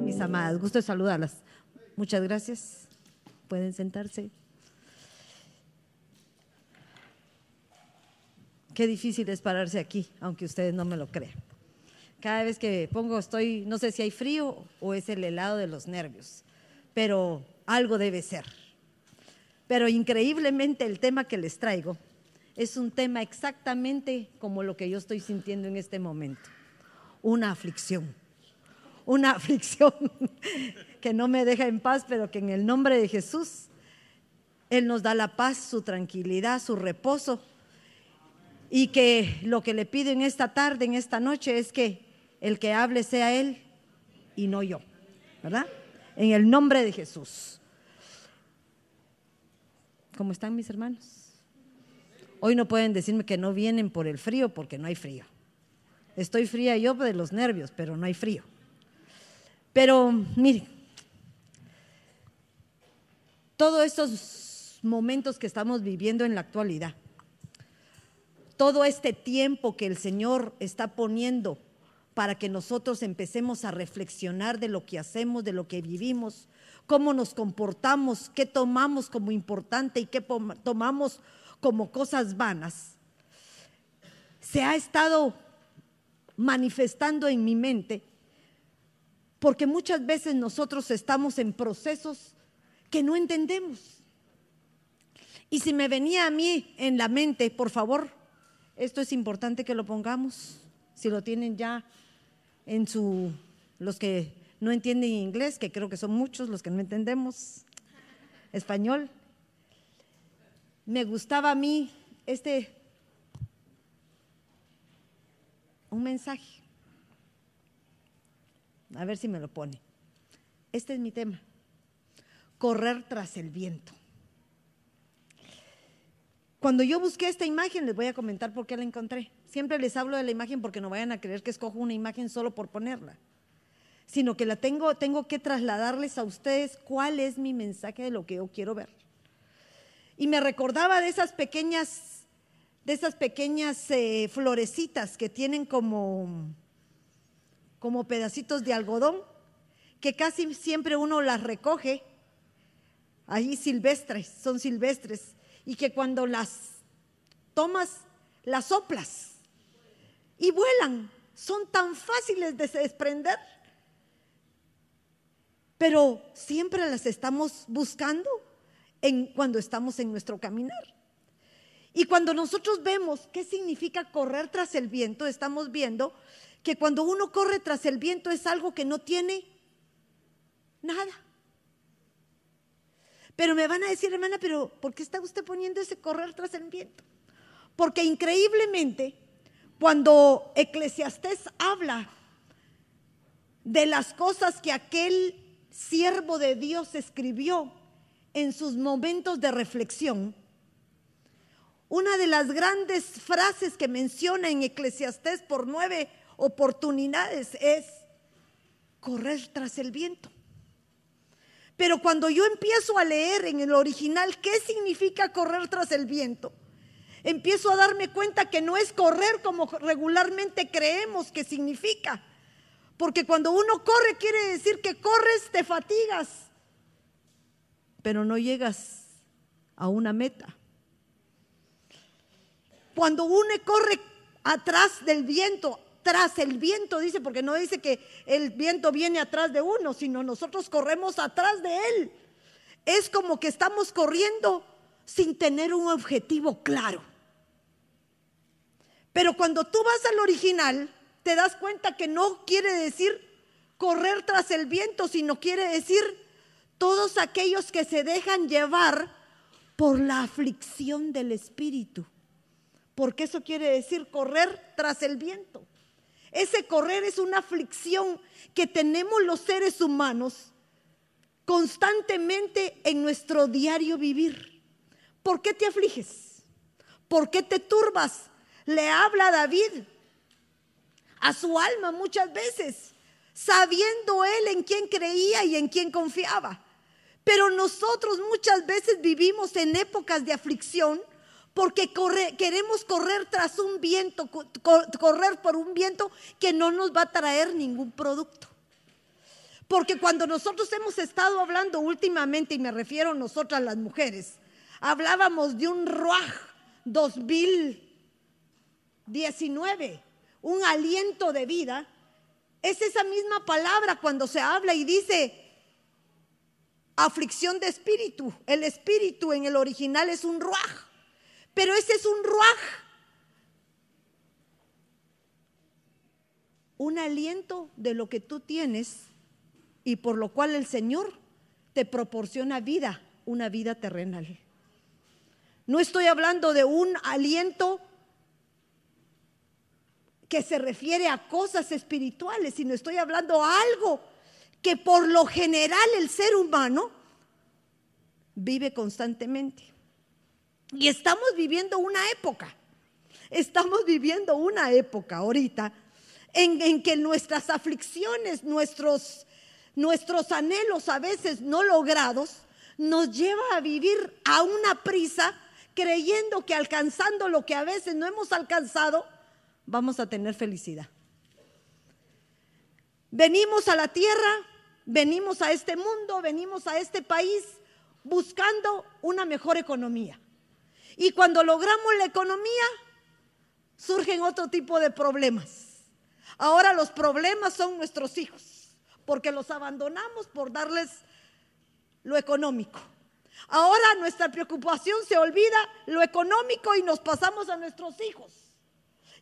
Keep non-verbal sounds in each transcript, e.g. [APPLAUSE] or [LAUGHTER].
mis amadas. Gusto saludarlas. Muchas gracias. Pueden sentarse. Qué difícil es pararse aquí, aunque ustedes no me lo crean. Cada vez que pongo estoy, no sé si hay frío o es el helado de los nervios, pero algo debe ser. Pero increíblemente el tema que les traigo es un tema exactamente como lo que yo estoy sintiendo en este momento. Una aflicción. Una [LAUGHS] aflicción que no me deja en paz, pero que en el nombre de Jesús, Él nos da la paz, su tranquilidad, su reposo. Y que lo que le pido en esta tarde, en esta noche, es que el que hable sea Él y no yo. ¿Verdad? En el nombre de Jesús. ¿Cómo están mis hermanos? Hoy no pueden decirme que no vienen por el frío porque no hay frío. Estoy fría yo de los nervios, pero no hay frío. Pero miren, todos estos momentos que estamos viviendo en la actualidad, todo este tiempo que el Señor está poniendo para que nosotros empecemos a reflexionar de lo que hacemos, de lo que vivimos, cómo nos comportamos, qué tomamos como importante y qué tomamos como cosas vanas, se ha estado manifestando en mi mente porque muchas veces nosotros estamos en procesos que no entendemos. Y si me venía a mí en la mente, por favor, esto es importante que lo pongamos, si lo tienen ya en su, los que no entienden inglés, que creo que son muchos los que no entendemos español. Me gustaba a mí este, un mensaje. A ver si me lo pone. Este es mi tema. Correr tras el viento. Cuando yo busqué esta imagen, les voy a comentar por qué la encontré. Siempre les hablo de la imagen porque no vayan a creer que escojo una imagen solo por ponerla sino que la tengo, tengo que trasladarles a ustedes cuál es mi mensaje de lo que yo quiero ver. Y me recordaba de esas pequeñas, de esas pequeñas eh, florecitas que tienen como, como pedacitos de algodón, que casi siempre uno las recoge, ahí silvestres, son silvestres, y que cuando las tomas, las soplas y vuelan, son tan fáciles de desprender pero siempre las estamos buscando en, cuando estamos en nuestro caminar. Y cuando nosotros vemos qué significa correr tras el viento, estamos viendo que cuando uno corre tras el viento es algo que no tiene nada. Pero me van a decir, hermana, pero ¿por qué está usted poniendo ese correr tras el viento? Porque increíblemente, cuando Eclesiastés habla de las cosas que aquel siervo de Dios escribió en sus momentos de reflexión, una de las grandes frases que menciona en Eclesiastés por nueve oportunidades es correr tras el viento. Pero cuando yo empiezo a leer en el original qué significa correr tras el viento, empiezo a darme cuenta que no es correr como regularmente creemos que significa, porque cuando uno corre quiere decir que corres, te fatigas, pero no llegas a una meta. Cuando uno corre atrás del viento, tras el viento, dice, porque no dice que el viento viene atrás de uno, sino nosotros corremos atrás de él. Es como que estamos corriendo sin tener un objetivo claro. Pero cuando tú vas al original, te das cuenta que no quiere decir correr tras el viento, sino quiere decir todos aquellos que se dejan llevar por la aflicción del espíritu. Porque eso quiere decir correr tras el viento. Ese correr es una aflicción que tenemos los seres humanos constantemente en nuestro diario vivir. ¿Por qué te afliges? ¿Por qué te turbas? Le habla David a su alma muchas veces, sabiendo él en quién creía y en quién confiaba. Pero nosotros muchas veces vivimos en épocas de aflicción porque queremos correr tras un viento, correr por un viento que no nos va a traer ningún producto. Porque cuando nosotros hemos estado hablando últimamente, y me refiero a nosotras las mujeres, hablábamos de un Ruaj 2019, un aliento de vida, es esa misma palabra cuando se habla y dice aflicción de espíritu. El espíritu en el original es un ruaj, pero ese es un ruaj. Un aliento de lo que tú tienes y por lo cual el Señor te proporciona vida, una vida terrenal. No estoy hablando de un aliento que se refiere a cosas espirituales, sino estoy hablando a algo que por lo general el ser humano vive constantemente. Y estamos viviendo una época, estamos viviendo una época ahorita en, que nuestras aflicciones, nuestros, nuestros anhelos a veces no logrados, nos lleva a vivir a una prisa creyendo que alcanzando lo que a veces no hemos alcanzado, vamos a tener felicidad. Venimos a la tierra, venimos a este mundo, venimos a este país buscando una mejor economía. Y cuando logramos la economía, surgen otro tipo de problemas. Ahora los problemas son nuestros hijos, porque los abandonamos por darles lo económico. Ahora nuestra preocupación se olvida lo económico y nos pasamos a nuestros hijos.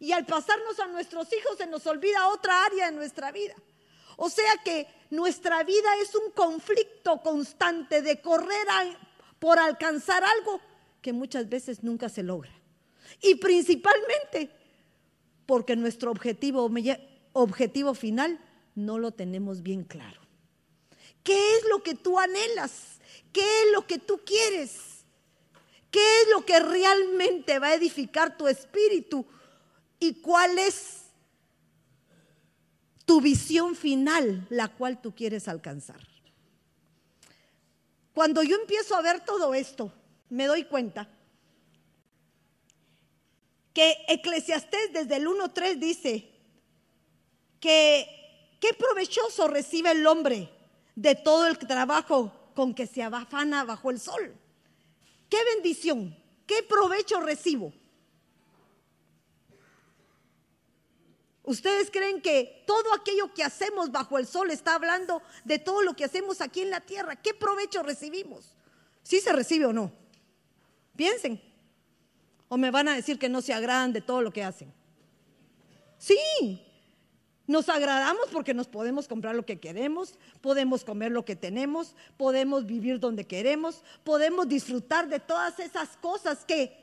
Y al pasarnos a nuestros hijos se nos olvida otra área de nuestra vida. O sea que nuestra vida es un conflicto constante de correr por alcanzar algo que muchas veces nunca se logra. Y principalmente porque nuestro objetivo, objetivo final no lo tenemos bien claro. ¿Qué es lo que tú anhelas? ¿Qué es lo que tú quieres? ¿Qué es lo que realmente va a edificar tu espíritu? ¿Y cuál es tu visión final, la cual tú quieres alcanzar? Cuando yo empiezo a ver todo esto, me doy cuenta que Eclesiastés desde el 1.3 dice que qué provechoso recibe el hombre de todo el trabajo con que se afana bajo el sol. Qué bendición, qué provecho recibo. ¿Ustedes creen que todo aquello que hacemos bajo el sol está hablando de todo lo que hacemos aquí en la tierra? ¿Qué provecho recibimos? ¿Sí se recibe o no? Piensen. ¿O me van a decir que no se agradan de todo lo que hacen? Sí, nos agradamos porque nos podemos comprar lo que queremos, podemos comer lo que tenemos, podemos vivir donde queremos, podemos disfrutar de todas esas cosas que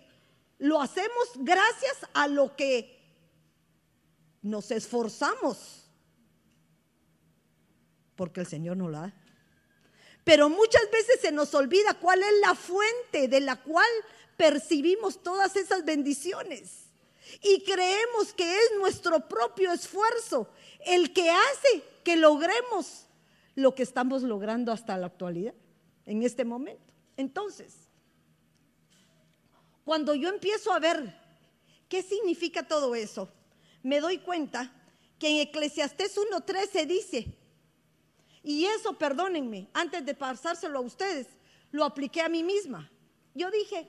lo hacemos gracias a lo que nos esforzamos, porque el Señor no la da. Pero muchas veces se nos olvida cuál es la fuente de la cual percibimos todas esas bendiciones y creemos que es nuestro propio esfuerzo el que hace que logremos lo que estamos logrando hasta la actualidad, en este momento. Entonces, cuando yo empiezo a ver qué significa todo eso, me doy cuenta que en Eclesiastés 1.13 dice, y eso, perdónenme, antes de pasárselo a ustedes, lo apliqué a mí misma. Yo dije,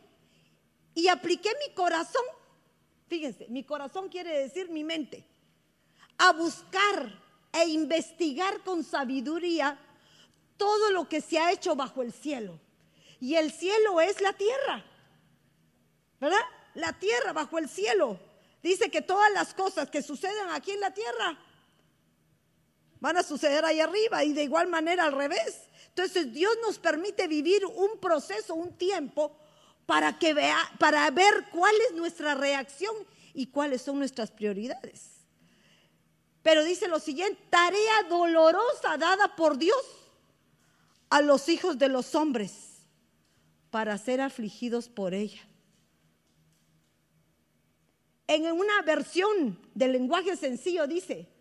y apliqué mi corazón Fíjense, mi corazón quiere decir mi mente. A buscar e investigar con sabiduría todo lo que se ha hecho bajo el cielo. Y el cielo es la tierra. ¿Verdad? La tierra bajo el cielo. Dice que todas las cosas que suceden aquí en la tierra van a suceder ahí arriba y de igual manera al revés. Entonces Dios nos permite vivir un proceso, un tiempo para que vea, para ver cuál es nuestra reacción y cuáles son nuestras prioridades. Pero dice lo siguiente, tarea dolorosa dada por Dios a los hijos de los hombres para ser afligidos por ella. En una versión del lenguaje sencillo dice,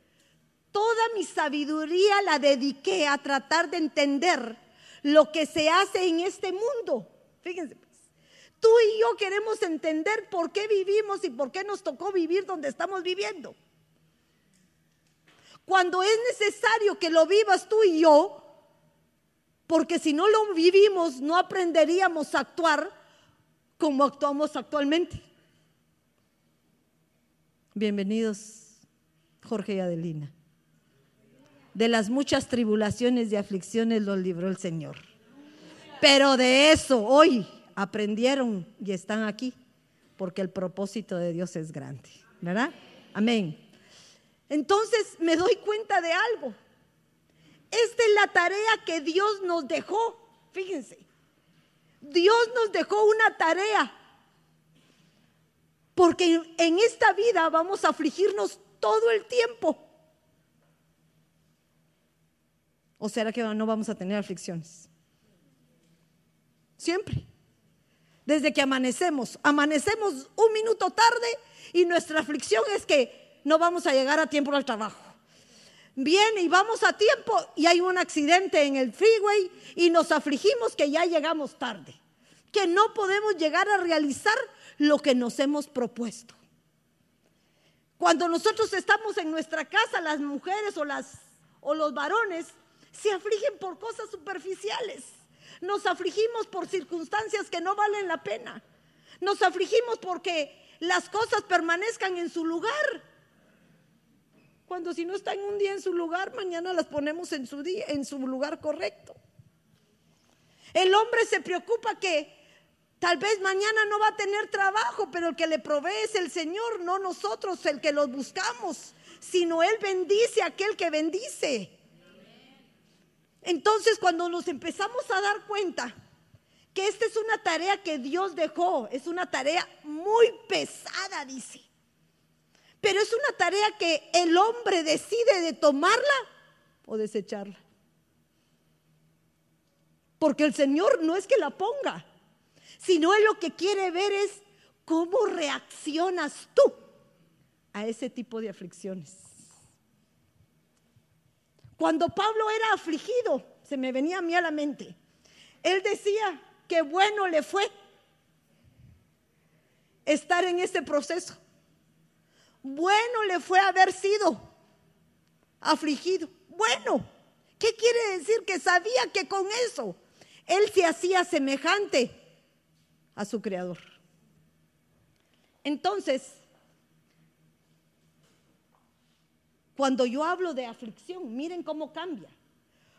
toda mi sabiduría la dediqué a tratar de entender lo que se hace en este mundo. Fíjense, Tú y yo queremos entender por qué vivimos y por qué nos tocó vivir donde estamos viviendo. Cuando es necesario que lo vivas tú y yo, porque si no lo vivimos no aprenderíamos a actuar como actuamos actualmente. Bienvenidos, Jorge y Adelina. De las muchas tribulaciones y aflicciones los libró el Señor. Pero de eso hoy aprendieron y están aquí, porque el propósito de Dios es grande, ¿verdad? Amén. Entonces me doy cuenta de algo. Esta es la tarea que Dios nos dejó. Fíjense, Dios nos dejó una tarea. Porque en esta vida vamos a afligirnos todo el tiempo. ¿O será que no vamos a tener aflicciones? Siempre. Desde que amanecemos. Amanecemos un minuto tarde y nuestra aflicción es que no vamos a llegar a tiempo al trabajo. Viene y vamos a tiempo y hay un accidente en el freeway y nos afligimos que ya llegamos tarde, que no podemos llegar a realizar lo que nos hemos propuesto. Cuando nosotros estamos en nuestra casa, las mujeres o, o los varones se afligen por cosas superficiales. Nos afligimos por circunstancias que no valen la pena. Nos afligimos porque las cosas permanezcan en su lugar. Cuando si no están un día en su lugar, mañana las ponemos en su día, en su lugar correcto. El hombre se preocupa que tal vez mañana no va a tener trabajo, pero el que le provee es el Señor, no nosotros el que los buscamos, sino Él bendice a aquel que bendice. Entonces cuando nos empezamos a dar cuenta que esta es una tarea que Dios dejó, es una tarea muy pesada, dice. Pero es una tarea que el hombre decide de tomarla o desecharla. Porque el Señor no es que la ponga, sino Él lo que quiere ver es cómo reaccionas tú a ese tipo de aflicciones. Cuando Pablo era afligido, se me venía a mí a la mente, él decía que bueno le fue estar en ese proceso bueno le fue haber sido afligido. Bueno, ¿qué quiere decir? Que sabía que con eso él se hacía semejante a su creador. Entonces, cuando yo hablo de aflicción, miren cómo cambia.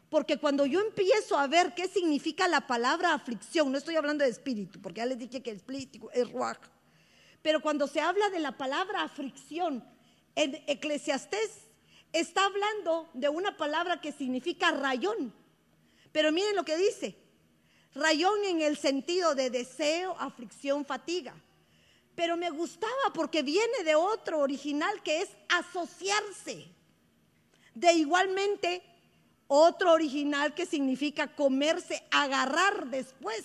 Porque cuando yo empiezo a ver qué significa la palabra aflicción, no estoy hablando de espíritu, porque ya les dije que el espíritu es ruaj, pero cuando se habla de la palabra aflicción en Eclesiastés, está hablando de una palabra que significa rayón. Pero miren lo que dice. Rayón en el sentido de deseo, aflicción, fatiga. Pero me gustaba porque viene de otro original que es asociarse. De igualmente otro original que significa comerse, agarrar después.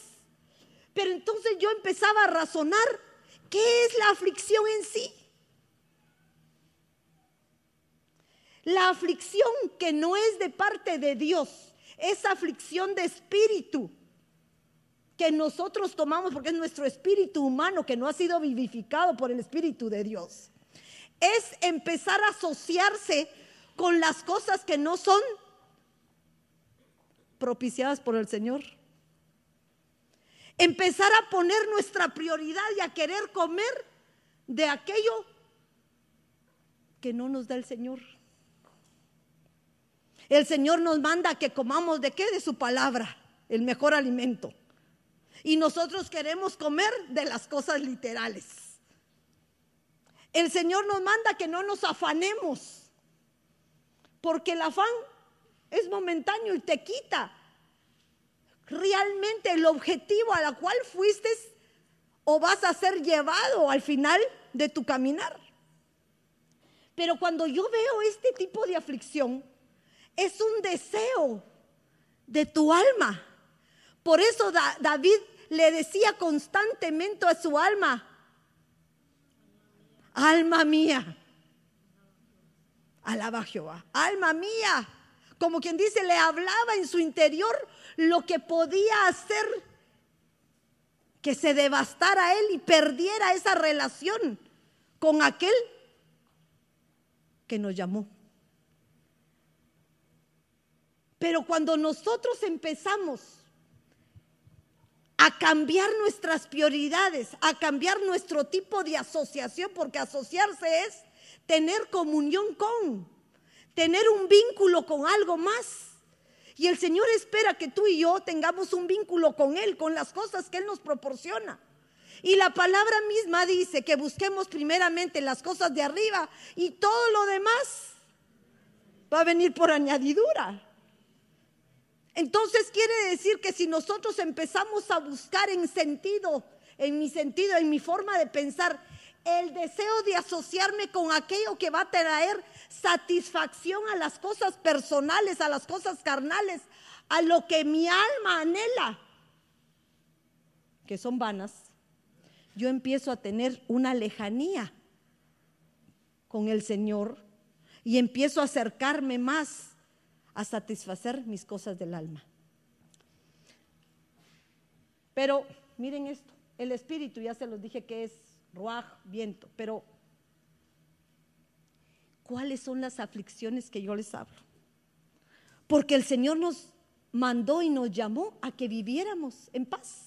Pero entonces yo empezaba a razonar ¿Qué es la aflicción en sí? La aflicción que no es de parte de Dios, es aflicción de espíritu que nosotros tomamos porque es nuestro espíritu humano que no ha sido vivificado por el espíritu de Dios. Es empezar a asociarse con las cosas que no son propiciadas por el Señor empezar a poner nuestra prioridad y a querer comer de aquello que no nos da el Señor. El Señor nos manda que comamos de qué? De su palabra, el mejor alimento. Y nosotros queremos comer de las cosas literales. El Señor nos manda que no nos afanemos, porque el afán es momentáneo y te quita realmente el objetivo a la cual fuiste o vas a ser llevado al final de tu caminar. Pero cuando yo veo este tipo de aflicción, es un deseo de tu alma. Por eso David le decía constantemente a su alma, alma mía, alaba a Jehová, alma mía, como quien dice, le hablaba en su interior lo que podía hacer que se devastara él y perdiera esa relación con aquel que nos llamó. Pero cuando nosotros empezamos a cambiar nuestras prioridades, a cambiar nuestro tipo de asociación, porque asociarse es tener comunión con, tener un vínculo con algo más. Y el Señor espera que tú y yo tengamos un vínculo con Él, con las cosas que Él nos proporciona. Y la palabra misma dice que busquemos primeramente las cosas de arriba y todo lo demás va a venir por añadidura. Entonces quiere decir que si nosotros empezamos a buscar en sentido, en mi sentido, en mi forma de pensar, el deseo de asociarme con aquello que va a traer satisfacción a las cosas personales, a las cosas carnales, a lo que mi alma anhela, que son vanas, yo empiezo a tener una lejanía con el Señor y empiezo a acercarme más a satisfacer mis cosas del alma. Pero miren esto, el espíritu, ya se los dije que es ruaj, viento, pero ¿cuáles son las aflicciones que yo les hablo? Porque el Señor nos mandó y nos llamó a que viviéramos en paz.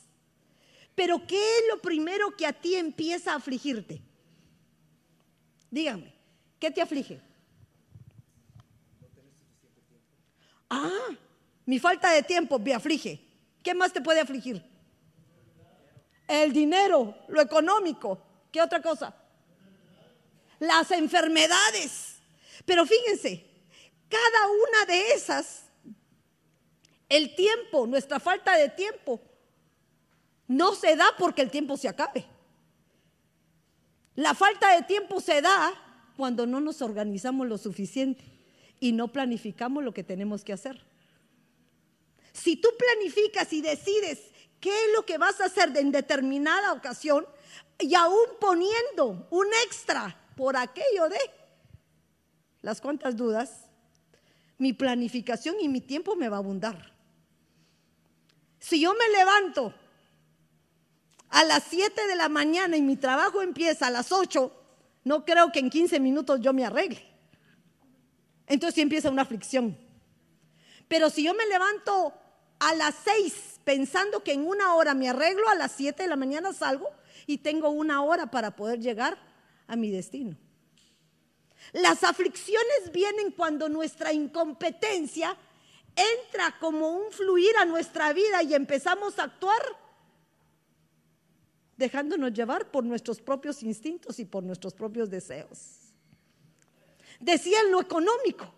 Pero ¿qué es lo primero que a ti empieza a afligirte? Dígame, ¿qué te aflige? Ah, mi falta de tiempo me aflige. ¿Qué más te puede afligir? El dinero, lo económico. ¿Qué otra cosa? Las enfermedades. Pero fíjense, cada una de esas, el tiempo, nuestra falta de tiempo, no se da porque el tiempo se acabe. La falta de tiempo se da cuando no nos organizamos lo suficiente y no planificamos lo que tenemos que hacer. Si tú planificas y decides qué es lo que vas a hacer en determinada ocasión y aún poniendo un extra por aquello de las cuantas dudas, mi planificación y mi tiempo me va a abundar. Si yo me levanto a las 7 de la mañana y mi trabajo empieza a las 8, no creo que en 15 minutos yo me arregle. Entonces sí empieza una aflicción. Pero si yo me levanto a las seis pensando que en una hora me arreglo, a las siete de la mañana salgo y tengo una hora para poder llegar a mi destino. Las aflicciones vienen cuando nuestra incompetencia entra como un fluir a nuestra vida y empezamos a actuar dejándonos llevar por nuestros propios instintos y por nuestros propios deseos. Decían lo económico.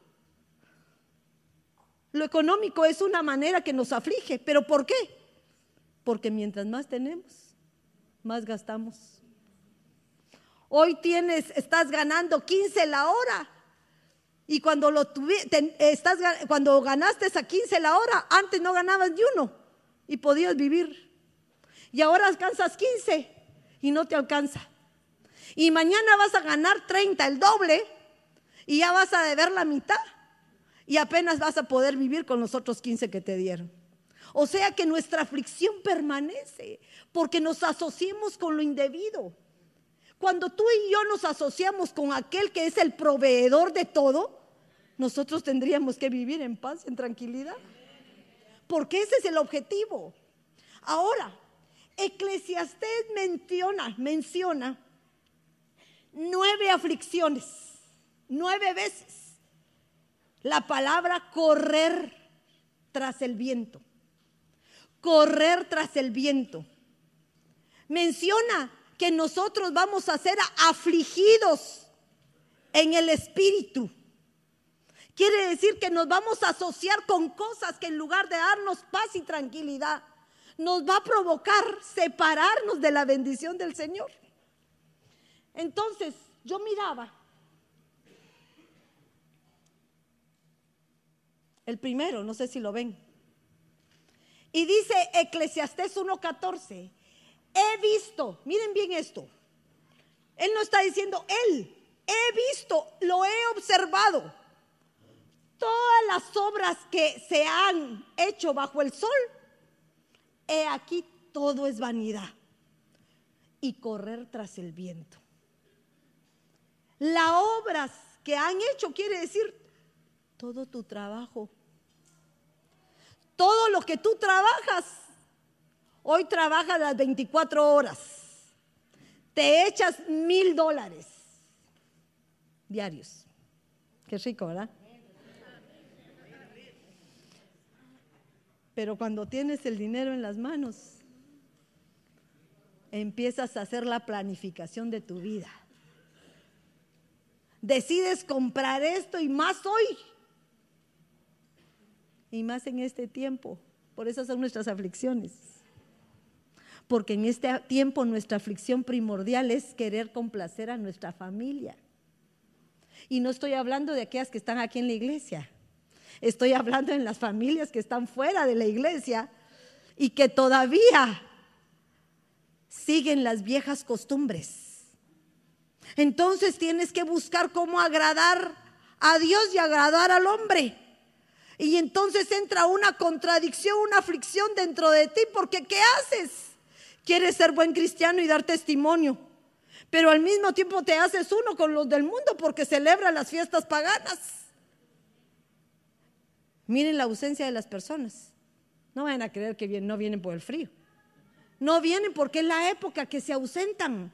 Lo económico es una manera que nos aflige, pero ¿por qué? Porque mientras más tenemos, más gastamos. Hoy tienes, estás ganando 15 la hora. Y cuando lo cuando ganaste a 15 la hora, antes no ganabas ni uno y podías vivir. Y ahora alcanzas 15 y no te alcanza. Y mañana vas a ganar 30, el doble, y ya vas a deber la mitad y apenas vas a poder vivir con los otros 15 que te dieron. O sea que nuestra aflicción permanece porque nos asociemos con lo indebido. Cuando tú y yo nos asociamos con aquel que es el proveedor de todo, nosotros tendríamos que vivir en paz, en tranquilidad. Porque ese es el objetivo. Ahora, Eclesiastés menciona, menciona nueve aflicciones nueve veces la palabra correr tras el viento. Correr tras el viento. Menciona que nosotros vamos a ser afligidos en el espíritu. Quiere decir que nos vamos a asociar con cosas que en lugar de darnos paz y tranquilidad, nos va a provocar separarnos de la bendición del Señor. Entonces, yo miraba El primero, no sé si lo ven. Y dice Eclesiastés 1.14, he visto, miren bien esto, él no está diciendo él, he visto, lo he observado, todas las obras que se han hecho bajo el sol, he aquí todo es vanidad y correr tras el viento. Las obras que han hecho quiere decir todo tu trabajo lo que tú trabajas. Hoy trabajas las 24 horas. Te echas mil dólares diarios. Qué rico, ¿verdad? Pero cuando tienes el dinero en las manos, empiezas a hacer la planificación de tu vida. Decides comprar esto y más hoy. Y más en este tiempo. Por eso son nuestras aflicciones. Porque en este tiempo nuestra aflicción primordial es querer complacer a nuestra familia. Y no estoy hablando de aquellas que están aquí en la iglesia. Estoy hablando en las familias que están fuera de la iglesia y que todavía siguen las viejas costumbres. Entonces tienes que buscar cómo agradar a Dios y agradar al hombre. Y entonces entra una contradicción, una aflicción dentro de ti, porque ¿qué haces? Quieres ser buen cristiano y dar testimonio, pero al mismo tiempo te haces uno con los del mundo porque celebra las fiestas paganas. Miren la ausencia de las personas. No vayan a creer que no vienen por el frío. No vienen porque es la época que se ausentan.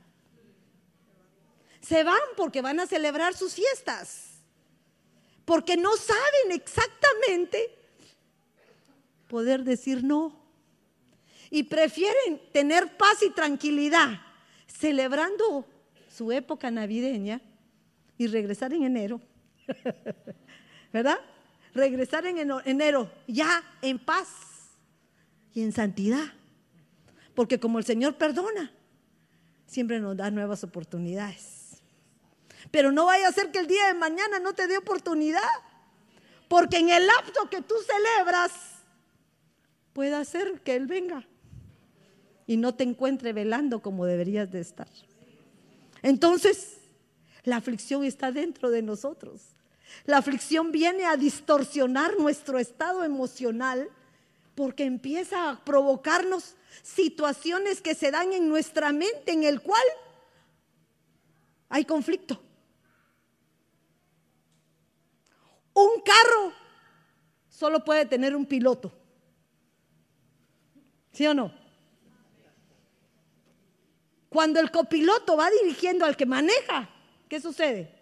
Se van porque van a celebrar sus fiestas. Porque no saben exactamente poder decir no. Y prefieren tener paz y tranquilidad celebrando su época navideña y regresar en enero. [LAUGHS] ¿Verdad? regresar en enero ya en paz y en santidad. Porque como el Señor perdona, siempre nos da nuevas oportunidades. Pero no vaya a ser que el día de mañana no te dé oportunidad. Porque en el lapso que tú celebras, puede ser que Él venga y no te encuentre velando como deberías de estar. Entonces, la aflicción está dentro de nosotros. La aflicción viene a distorsionar nuestro estado emocional porque empieza a provocarnos situaciones que se dan en nuestra mente en el cual hay conflicto. Un carro solo puede tener un piloto. ¿Sí o no? Cuando el copiloto va dirigiendo al que maneja, ¿qué sucede?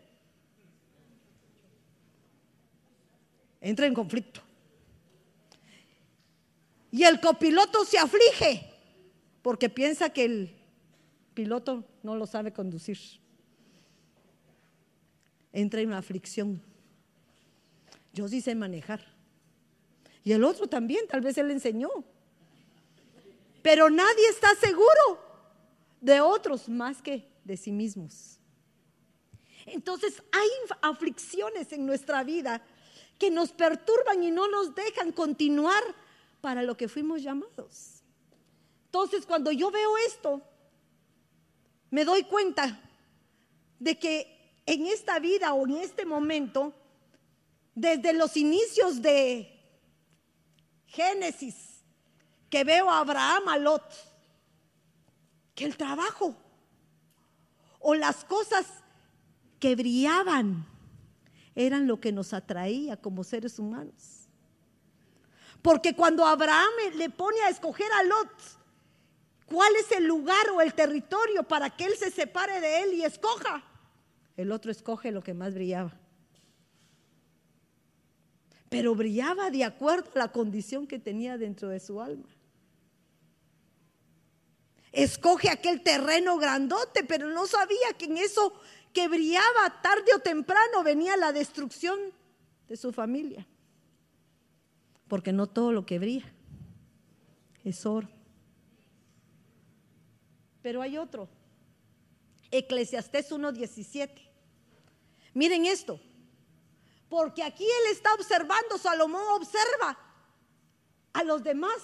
entra en conflicto. Y el copiloto se aflige porque piensa que el piloto no lo sabe conducir. Entra en una aflicción. Yo sí sé manejar. Y el otro también, tal vez él enseñó. Pero nadie está seguro de otros más que de sí mismos. Entonces hay aflicciones en nuestra vida que nos perturban y no nos dejan continuar para lo que fuimos llamados. Entonces, cuando yo veo esto, me doy cuenta de que en esta vida o en este momento, desde los inicios de Génesis, que veo a Abraham, a Lot, que el trabajo o las cosas que brillaban eran lo que nos atraía como seres humanos. Porque cuando Abraham le pone a escoger a Lot, ¿cuál es el lugar o el territorio para que él se separe de él y escoja? El otro escoge lo que más brillaba. Pero brillaba de acuerdo a la condición que tenía dentro de su alma. Escoge aquel terreno grandote, pero no sabía que en eso que brillaba tarde o temprano venía la destrucción de su familia. Porque no todo lo que brilla es oro. Pero hay otro. Eclesiastés 1.17. Miren esto. Porque aquí él está observando, Salomón observa a los demás.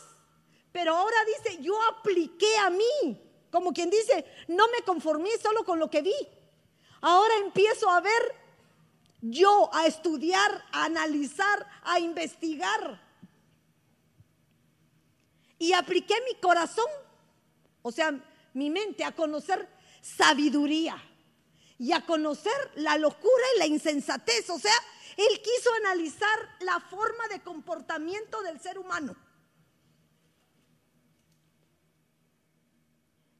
Pero ahora dice, yo apliqué a mí. Como quien dice, no me conformé solo con lo que vi. Ahora empiezo a ver yo, a estudiar, a analizar, a investigar. Y apliqué mi corazón, o sea, mi mente, a conocer sabiduría y a conocer la locura y la insensatez. O sea, él quiso analizar la forma de comportamiento del ser humano.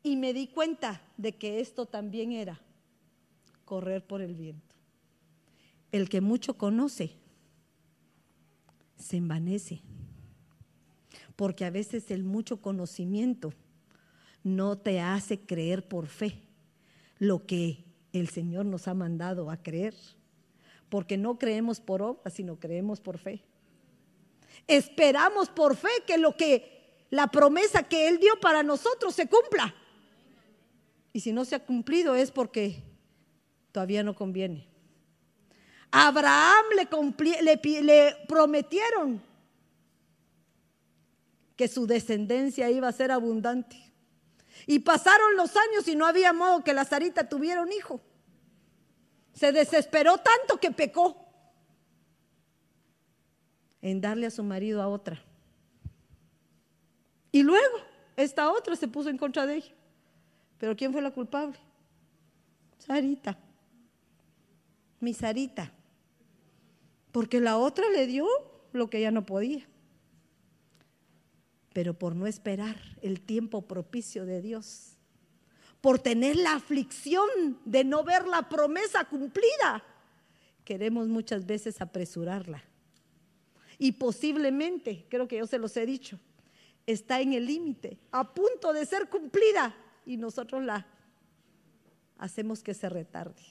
Y me di cuenta de que esto también era correr por el viento. El que mucho conoce se envanece, porque a veces el mucho conocimiento no te hace creer por fe lo que el Señor nos ha mandado a creer porque no creemos por obra, sino creemos por fe. Esperamos por fe que lo que la promesa que Él dio para nosotros se cumpla. Y si no se ha cumplido es porque todavía no conviene. Abraham le, le, prometieron que su descendencia iba a ser abundante. Y pasaron los años y no había modo que la Sarita tuviera un hijo. Se desesperó tanto que pecó en darle a su marido a otra. Y luego esta otra se puso en contra de ella. Pero ¿quién fue la culpable? Sarita. Mi Sarita. Porque la otra le dio lo que ella no podía. Pero por no esperar el tiempo propicio de Dios, por tener la aflicción de no ver la promesa cumplida, queremos muchas veces apresurarla y posiblemente, creo que yo se los he dicho, está en el límite, a punto de ser cumplida y nosotros la hacemos que se retarde.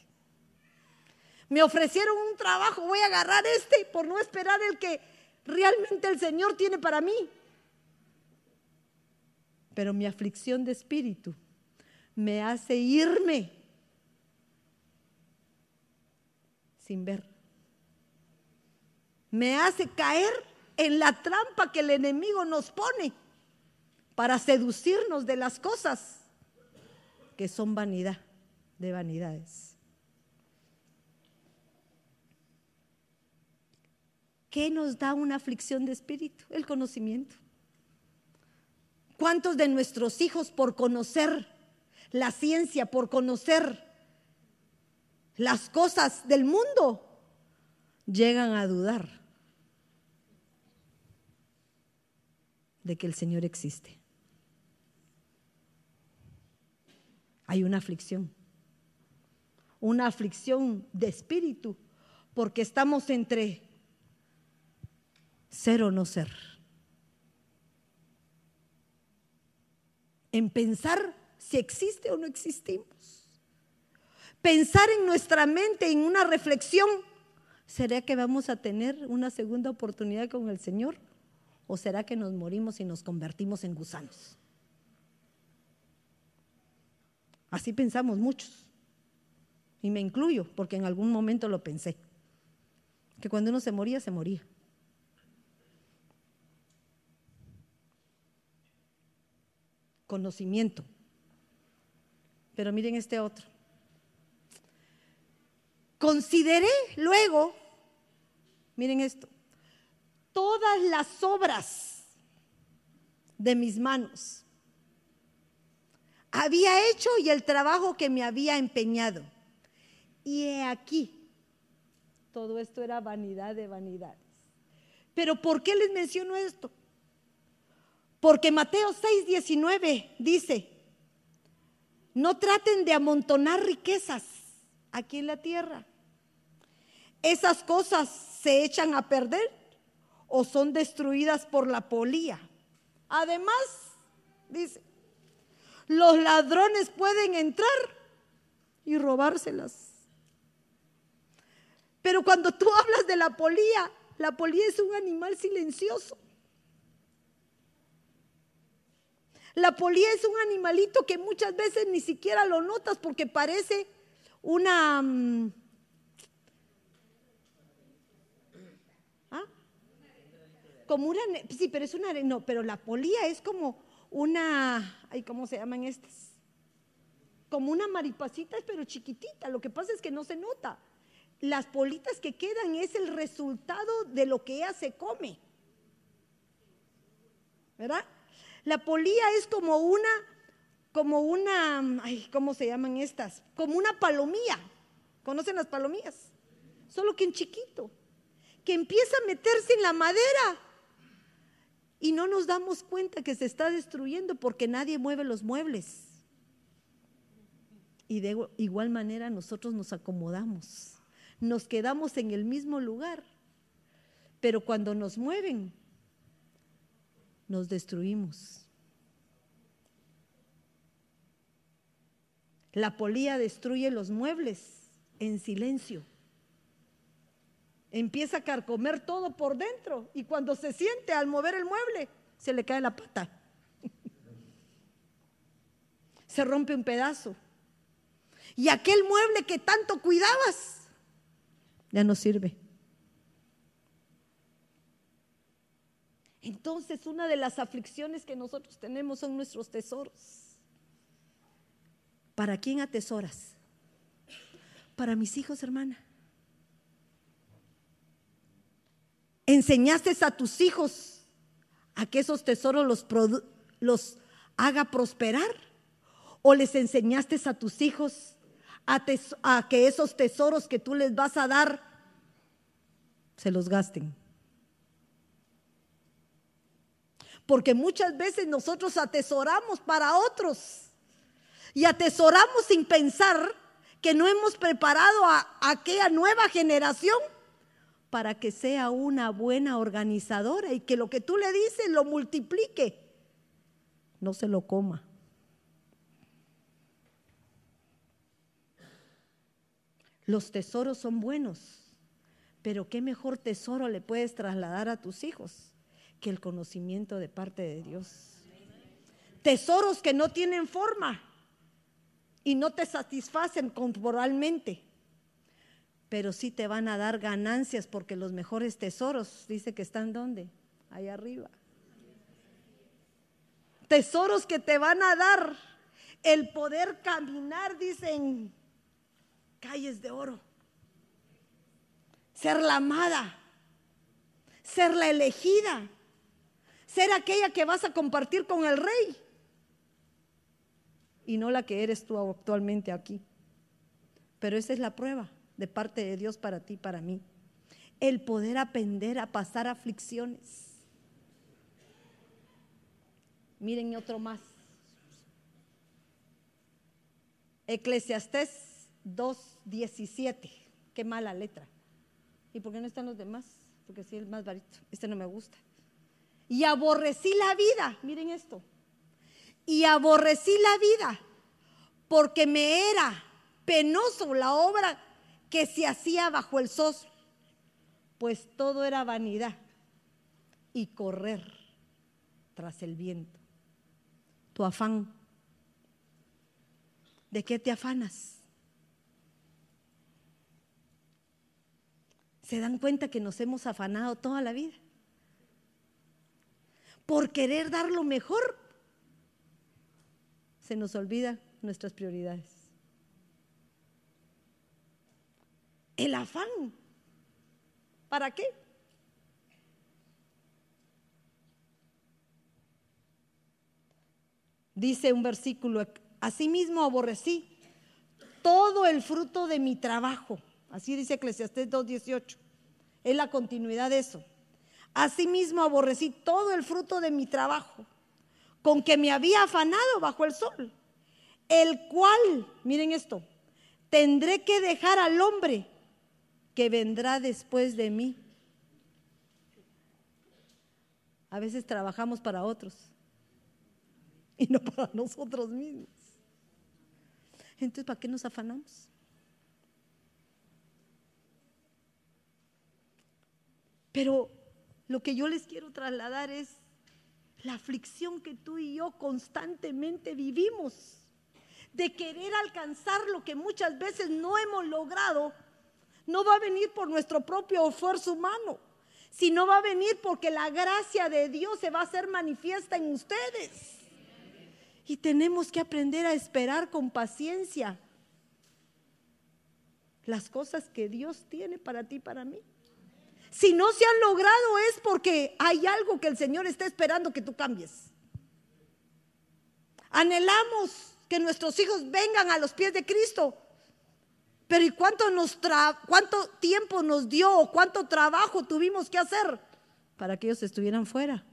Me ofrecieron un trabajo, voy a agarrar este por no esperar el que realmente el Señor tiene para mí. Pero mi aflicción de espíritu me hace irme sin ver me hace caer en la trampa que el enemigo nos pone para seducirnos de las cosas que son vanidad de vanidades. ¿Qué nos da una aflicción de espíritu? El conocimiento. ¿Cuántos de nuestros hijos por conocer la ciencia, por conocer las cosas del mundo, llegan a dudar de que el Señor existe. Hay una aflicción, una aflicción de espíritu, porque estamos entre ser o no ser. En pensar si existe o no existimos. Pensar en nuestra mente, en una reflexión, ¿será que vamos a tener una segunda oportunidad con el Señor? ¿O será que nos morimos y nos convertimos en gusanos? Así pensamos muchos. Y me incluyo, porque en algún momento lo pensé. Que cuando uno se moría, se moría. Conocimiento. Pero miren este otro. Consideré luego, miren esto, todas las obras de mis manos. Había hecho y el trabajo que me había empeñado. Y he aquí, todo esto era vanidad de vanidades. Pero ¿por qué les menciono esto? Porque Mateo 6, 19 dice, no traten de amontonar riquezas aquí en la tierra. Esas cosas se echan a perder o son destruidas por la polía. Además, dice, los ladrones pueden entrar y robárselas. Pero cuando tú [LAUGHS] hablas de la polía, la polía es un animal silencioso. La polía es un animalito que muchas veces ni siquiera lo notas porque parece una... Mm, como una, sí, pero es una, no, pero la polía es como una, ay, ¿cómo se llaman estas? Como una maripacita, pero chiquitita. Lo que pasa es que no se nota. Las politas que quedan es el resultado de lo que ella se come. ¿Verdad? La polía es como una, como una, ¿cómo se llaman estas? Como una palomía. ¿Conocen las palomías? Solo que en chiquito. Que empieza a meterse en la madera y no nos damos cuenta que se está destruyendo porque nadie mueve los muebles. Y de igual manera nosotros nos acomodamos, nos quedamos en el mismo lugar, pero cuando nos mueven, nos destruimos. La polía destruye los muebles en silencio. Empieza a carcomer todo por dentro y cuando se siente al mover el mueble, se le cae la pata. [LAUGHS] se rompe un pedazo. Y aquel mueble que tanto cuidabas ya no sirve. Entonces una de las aflicciones que nosotros tenemos son nuestros tesoros. ¿Para quién atesoras? Para mis hijos, hermana. ¿Enseñaste a tus hijos a que esos tesoros los, haga prosperar? ¿O les enseñaste a tus hijos a que esos tesoros que tú les vas a dar se los gasten? Porque muchas veces nosotros atesoramos para otros y atesoramos sin pensar que no hemos preparado a aquella nueva generación para que sea una buena organizadora y que lo que tú le dices lo multiplique, no se lo coma. Los tesoros son buenos, pero qué mejor tesoro le puedes trasladar a tus hijos que el conocimiento de parte de Dios. Tesoros que no tienen forma y no te satisfacen corporalmente, pero sí te van a dar ganancias porque los mejores tesoros, dice que están donde? Ahí arriba. Tesoros que te van a dar el poder caminar, dicen, calles de oro. Ser la amada, ser la elegida, ser aquella que vas a compartir con el rey y no la que eres tú actualmente aquí. Pero esa es la prueba de parte de Dios para ti, para mí. El poder aprender a pasar aflicciones. Miren otro más. Eclesiastés 2.17. Qué mala letra. ¿Y por qué no están los demás? Porque sí, el más barito. Este no me gusta y aborrecí la vida. Miren esto. Y aborrecí la vida porque me era penoso la obra que se hacía bajo el sol, pues todo era vanidad y correr tras el viento. Tu afán. ¿De qué te afanas? ¿Se dan cuenta que nos hemos afanado toda la vida? Por querer dar lo mejor, se nos olvida nuestras prioridades. El afán. ¿Para qué? Dice un versículo, asimismo aborrecí todo el fruto de mi trabajo. Así dice Eclesiastés 2.18. Es la continuidad de eso. Asimismo aborrecí todo el fruto de mi trabajo, con que me había afanado bajo el sol, el cual, miren esto, tendré que dejar al hombre que vendrá después de mí. A veces trabajamos para otros y no para nosotros mismos. Entonces, ¿para qué nos afanamos? Pero lo que yo les quiero trasladar es la aflicción que tú y yo constantemente vivimos de querer alcanzar lo que muchas veces no hemos logrado, no va a venir por nuestro propio esfuerzo humano, sino va a venir porque la gracia de Dios se va a hacer manifiesta en ustedes. Y tenemos que aprender a esperar con paciencia las cosas que Dios tiene para ti y para mí. Si no se han logrado es porque hay algo que el Señor está esperando que tú cambies. Anhelamos que nuestros hijos vengan a los pies de Cristo. Pero ¿y cuánto, nos cuánto tiempo nos dio o cuánto trabajo tuvimos que hacer para que ellos estuvieran fuera?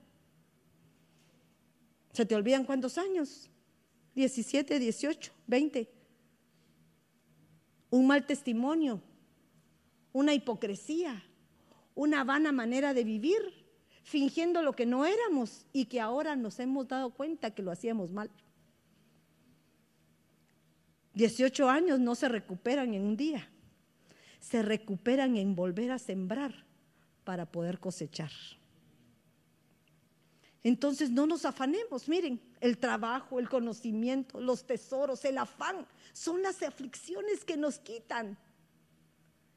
¿Se te olvidan cuántos años? 17, 18, 20. un mal testimonio, una hipocresía, una vana manera de vivir, fingiendo lo que no éramos y que ahora nos hemos dado cuenta que lo hacíamos mal. 18 años no se recuperan en un día, se recuperan en volver a sembrar para poder cosechar. Entonces no nos afanemos, miren, el trabajo, el conocimiento, los tesoros, el afán, son las aflicciones que nos quitan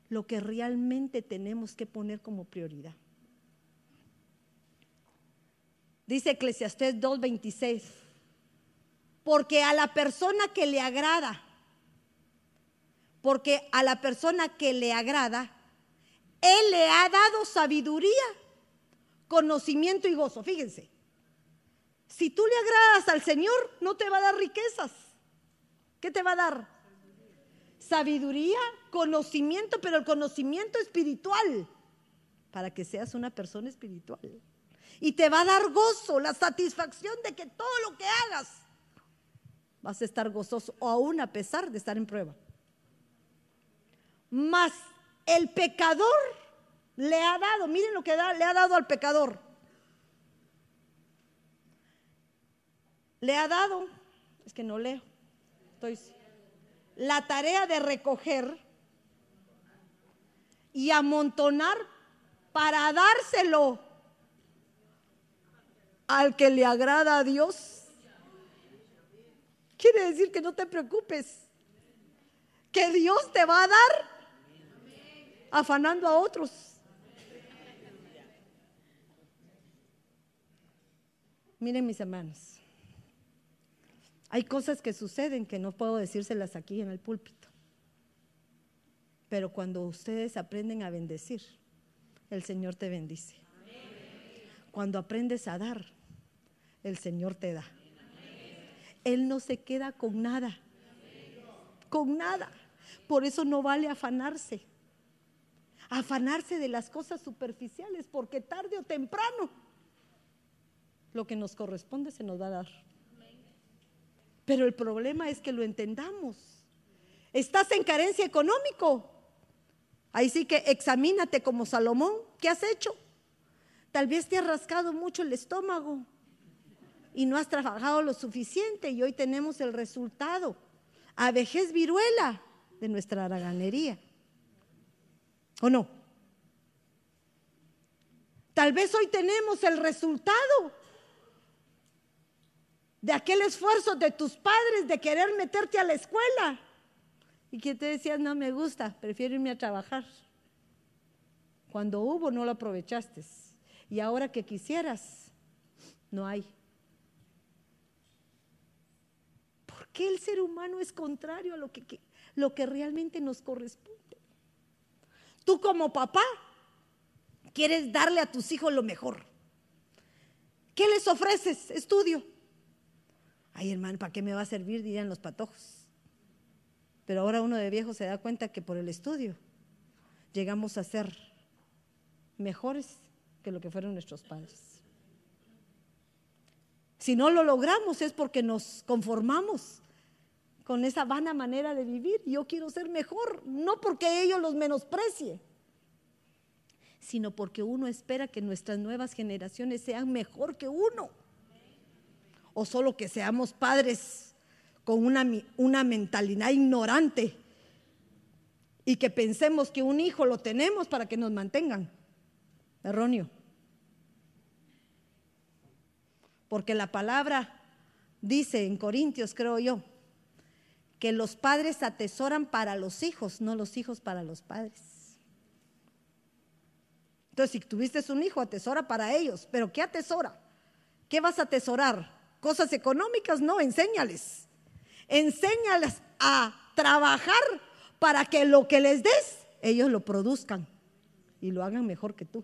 lo que realmente tenemos que poner como prioridad. Dice Eclesiastés 2:26, porque a la persona que le agrada, porque a la persona que le agrada, Él le ha dado sabiduría, conocimiento y gozo. Fíjense, si tú le agradas al Señor, no te va a dar riquezas. ¿Qué te va a dar? Sabiduría, conocimiento, pero el conocimiento espiritual, para que seas una persona espiritual. Y te va a dar gozo, la satisfacción de que todo lo que hagas vas a estar gozoso, o aún a pesar de estar en prueba. Mas el pecador le ha dado, miren lo que le ha dado al pecador le ha dado, es que no leo, estoy, la tarea de recoger y amontonar para dárselo al que le agrada a Dios. Quiere decir que no te preocupes, que Dios te va a dar afanando a otros. Miren mis hermanos. Hay cosas que suceden que no puedo decírselas aquí en el púlpito. Pero cuando ustedes aprenden a bendecir, el Señor te bendice. Cuando aprendes a dar, el Señor te da. Él no se queda con nada. Con nada. Por eso no vale afanarse. Afanarse de las cosas superficiales, porque tarde o temprano lo que nos corresponde se nos va a dar. Pero el problema es que lo entendamos. Estás en carencia económico. Ahí sí que examínate como Salomón. ¿Qué has hecho? Tal vez te has rascado mucho el estómago y no has trabajado lo suficiente y hoy tenemos el resultado. A vejez viruela de nuestra haraganería. ¿O no? Tal vez hoy tenemos el resultado de aquel esfuerzo de tus padres de querer meterte a la escuela y que te decías, no me gusta, prefiero irme a trabajar. Cuando hubo no lo aprovechaste y ahora que quisieras, no hay. ¿Por qué el ser humano es contrario a lo que, lo que realmente nos corresponde? Tú como papá quieres darle a tus hijos lo mejor. ¿Qué les ofreces? Estudio. Ay, hermano, ¿para qué me va a servir? Dirían los patojos. Pero ahora uno de viejo se da cuenta que por el estudio llegamos a ser mejores que lo que fueron nuestros padres. Si no lo logramos es porque nos conformamos con esa vana manera de vivir. Yo quiero ser mejor, no porque ellos los menosprecie, sino porque uno espera que nuestras nuevas generaciones sean mejor que uno o solo que seamos padres con una, una mentalidad ignorante y que pensemos que un hijo lo tenemos para que nos mantengan. Erróneo. Porque la palabra dice en Corintios, creo yo, que los padres atesoran para los hijos, no los hijos para los padres. Entonces, si tuviste un hijo, atesora para ellos. ¿Pero qué atesora? ¿Qué vas a atesorar? Cosas económicas, no, enséñales. Enséñales a trabajar para que lo que les des, ellos lo produzcan y lo hagan mejor que tú.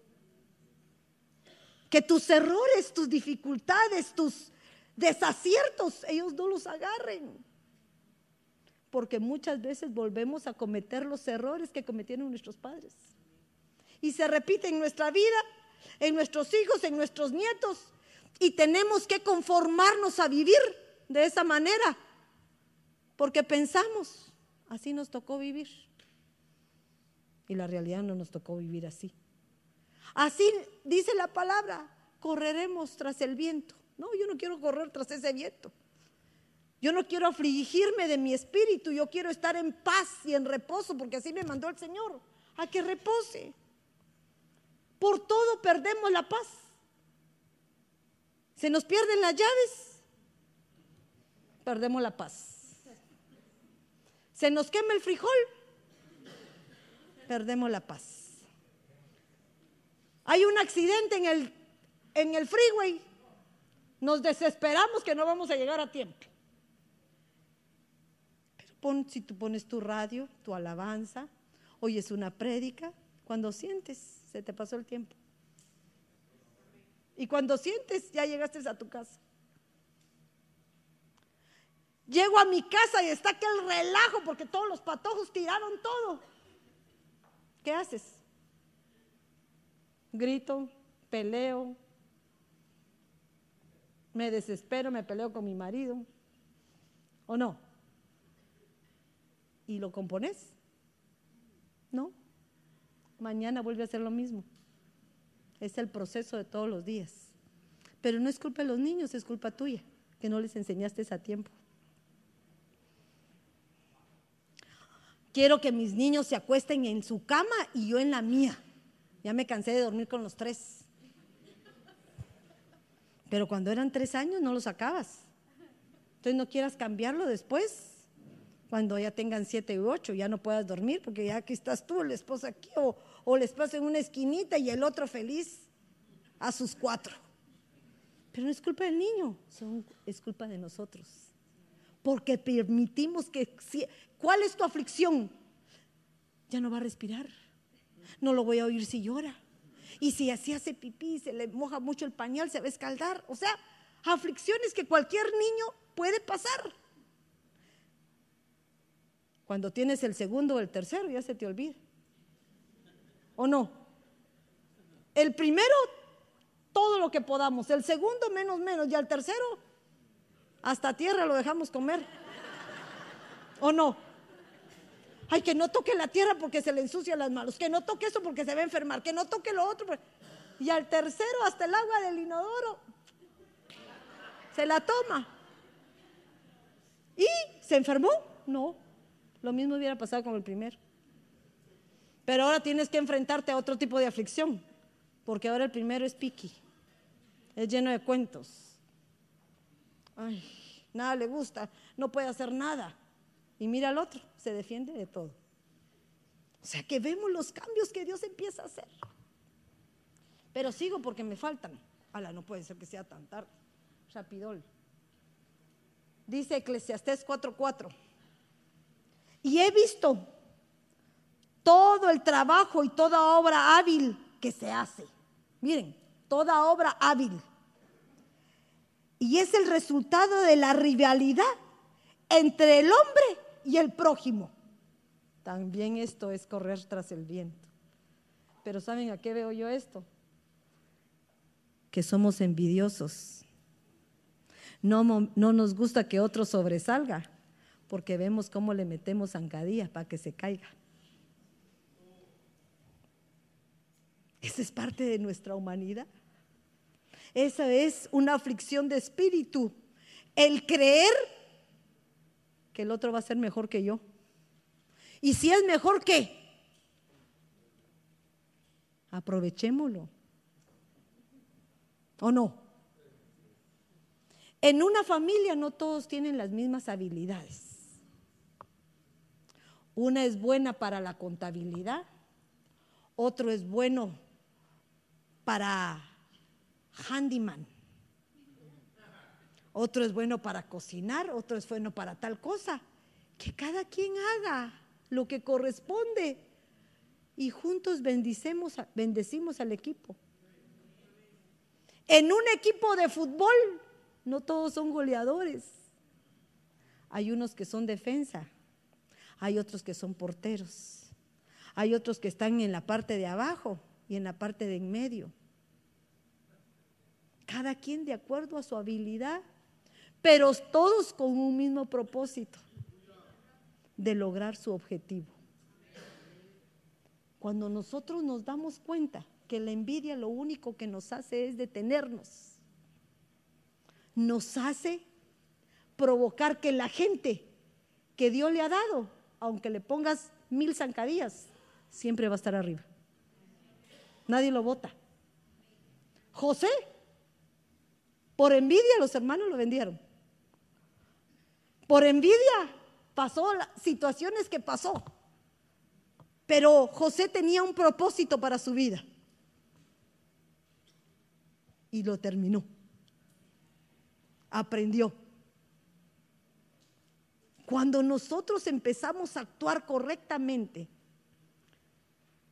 Que tus errores, tus dificultades, tus desaciertos, ellos no los agarren. Porque muchas veces volvemos a cometer los errores que cometieron nuestros padres. Y se repite en nuestra vida, en nuestros hijos, en nuestros nietos. Y tenemos que conformarnos a vivir de esa manera, porque pensamos, así nos tocó vivir. Y la realidad no nos tocó vivir así. Así dice la palabra, correremos tras el viento. No, yo no quiero correr tras ese viento. Yo no quiero afligirme de mi espíritu, yo quiero estar en paz y en reposo, porque así me mandó el Señor, a que repose. Por todo perdemos la paz. Se nos pierden las llaves, perdemos la paz. Se nos quema el frijol, perdemos la paz. Hay un accidente en el, en el freeway, nos desesperamos que no vamos a llegar a tiempo. Pero pon, si tú pones tu radio, tu alabanza, oyes una prédica, cuando sientes, se te pasó el tiempo. Y cuando sientes, ya llegaste a tu casa. Llego a mi casa y está aquel relajo porque todos los patojos tiraron todo. ¿Qué haces? Grito, peleo, me desespero, me peleo con mi marido. ¿O no? ¿Y lo compones? No. Mañana vuelve a hacer lo mismo. Es el proceso de todos los días. Pero no es culpa de los niños, es culpa tuya, que no les enseñaste a tiempo. Quiero que mis niños se acuesten en su cama y yo en la mía. Ya me cansé de dormir con los tres. Pero cuando eran tres años no lo sacabas. Entonces no quieras cambiarlo después, cuando ya tengan siete u ocho, ya no puedas dormir porque ya aquí estás tú, el esposo aquí, o, o el esposo en una esquinita y el otro feliz a sus cuatro. Pero no es culpa del niño, es culpa de nosotros. Porque permitimos que... ¿Cuál es tu aflicción? Ya no va a respirar. No lo voy a oír si llora. Y si así hace pipí, se le moja mucho el pañal, se va a escaldar. O sea, aflicciones que cualquier niño puede pasar. Cuando tienes el segundo o el tercero, ya se te olvida. ¿O no? El primero, todo lo que podamos. El segundo, menos, menos. Y al tercero, hasta tierra lo dejamos comer. ¿O no? Ay, que no toque la tierra porque se le ensucia las manos. Que no toque eso porque se va a enfermar. Que no toque lo otro. Y al tercero, hasta el agua del inodoro, se la toma. ¿Y se enfermó? No. Lo mismo hubiera pasado con el primero. Pero ahora tienes que enfrentarte a otro tipo de aflicción. Porque ahora el primero es piqui. Es lleno de cuentos. Ay, nada le gusta. No puede hacer nada. Y mira al otro, se defiende de todo. O sea que vemos los cambios que Dios empieza a hacer. Pero sigo porque me faltan. Ala, no puede ser que sea tan tarde. Rapidol. Dice Eclesiastés 4:4. Y he visto todo el trabajo y toda obra hábil que se hace. Miren, toda obra hábil. Y es el resultado de la rivalidad entre el hombre y el prójimo. También esto es correr tras el viento. Pero ¿saben a qué veo yo esto? Que somos envidiosos. No, no nos gusta que otro sobresalga, porque vemos cómo le metemos zancadillas para que se caiga. Esa es parte de nuestra humanidad. Esa es una aflicción de espíritu. El creer que el otro va a ser mejor que yo. Y si es mejor que, aprovechémoslo. ¿O no? En una familia no todos tienen las mismas habilidades. Una es buena para la contabilidad, otro es bueno para handyman otro es bueno para cocinar, otro es bueno para tal cosa. Que cada quien haga lo que corresponde y juntos bendicemos, bendecimos al equipo. En un equipo de fútbol no todos son goleadores. Hay unos que son defensa, hay otros que son porteros, hay otros que están en la parte de abajo y en la parte de en medio. Cada quien de acuerdo a su habilidad pero todos con un mismo propósito, de lograr su objetivo. Cuando nosotros nos damos cuenta que la envidia lo único que nos hace es detenernos, nos hace provocar que la gente que Dios le ha dado, aunque le pongas mil zancadillas, siempre va a estar arriba. Nadie lo vota. José, por envidia los hermanos lo vendieron. Por envidia pasó las situaciones que pasó. Pero José tenía un propósito para su vida. Y lo terminó. Aprendió. Cuando nosotros empezamos a actuar correctamente,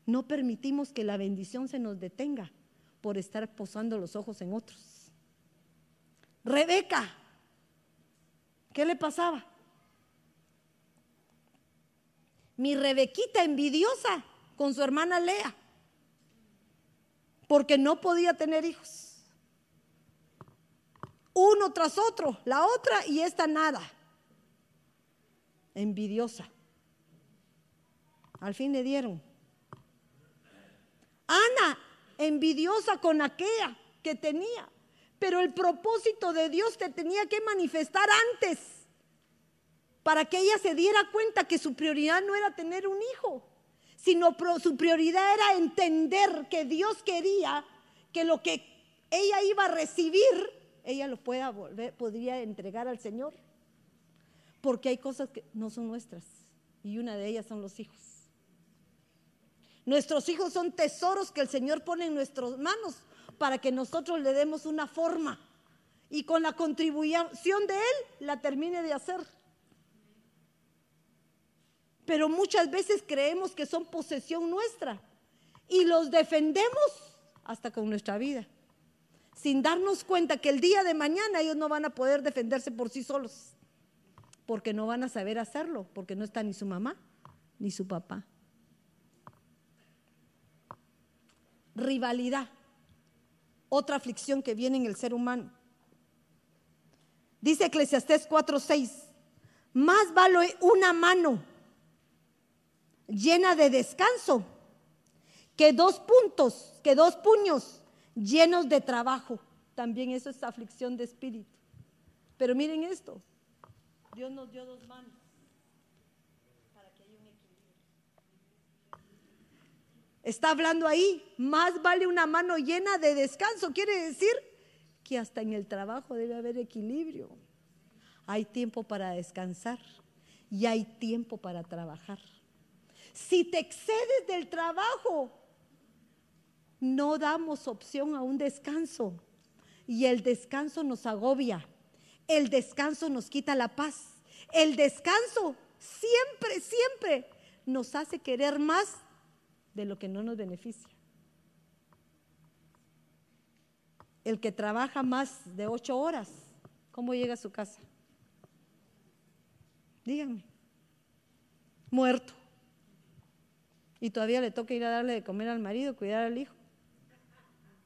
no permitimos que la bendición se nos detenga por estar posando los ojos en otros. Rebeca, ¿qué le pasaba? Mi Rebequita envidiosa con su hermana Lea, porque no podía tener hijos. Uno tras otro, la otra y esta nada. Envidiosa. Al fin le dieron. Ana, envidiosa con aquella que tenía. Pero el propósito de Dios te tenía que manifestar antes para que ella se diera cuenta que su prioridad no era tener un hijo, sino su prioridad era entender que Dios quería que lo que ella iba a recibir, ella lo pueda volver, podría entregar al Señor. Porque hay cosas que no son nuestras y una de ellas son los hijos. Nuestros hijos son tesoros que el Señor pone en nuestras manos para que nosotros le demos una forma y con la contribución de Él la termine de hacer. Pero muchas veces creemos que son posesión nuestra y los defendemos hasta con nuestra vida, sin darnos cuenta que el día de mañana ellos no van a poder defenderse por sí solos, porque no van a saber hacerlo, porque no está ni su mamá ni su papá. rivalidad, otra aflicción que viene en el ser humano. Dice Eclesiastés 4:6, más vale una mano llena de descanso que dos puntos, que dos puños llenos de trabajo. También eso es aflicción de espíritu. Pero miren esto, Dios nos dio dos manos. Está hablando ahí, más vale una mano llena de descanso. Quiere decir que hasta en el trabajo debe haber equilibrio. Hay tiempo para descansar y hay tiempo para trabajar. Si te excedes del trabajo, no damos opción a un descanso. Y el descanso nos agobia. El descanso nos quita la paz. El descanso siempre, siempre nos hace querer más de lo que no nos beneficia. El que trabaja más de ocho horas, ¿cómo llega a su casa? Díganme. Muerto. Y todavía le toca ir a darle de comer al marido, cuidar al hijo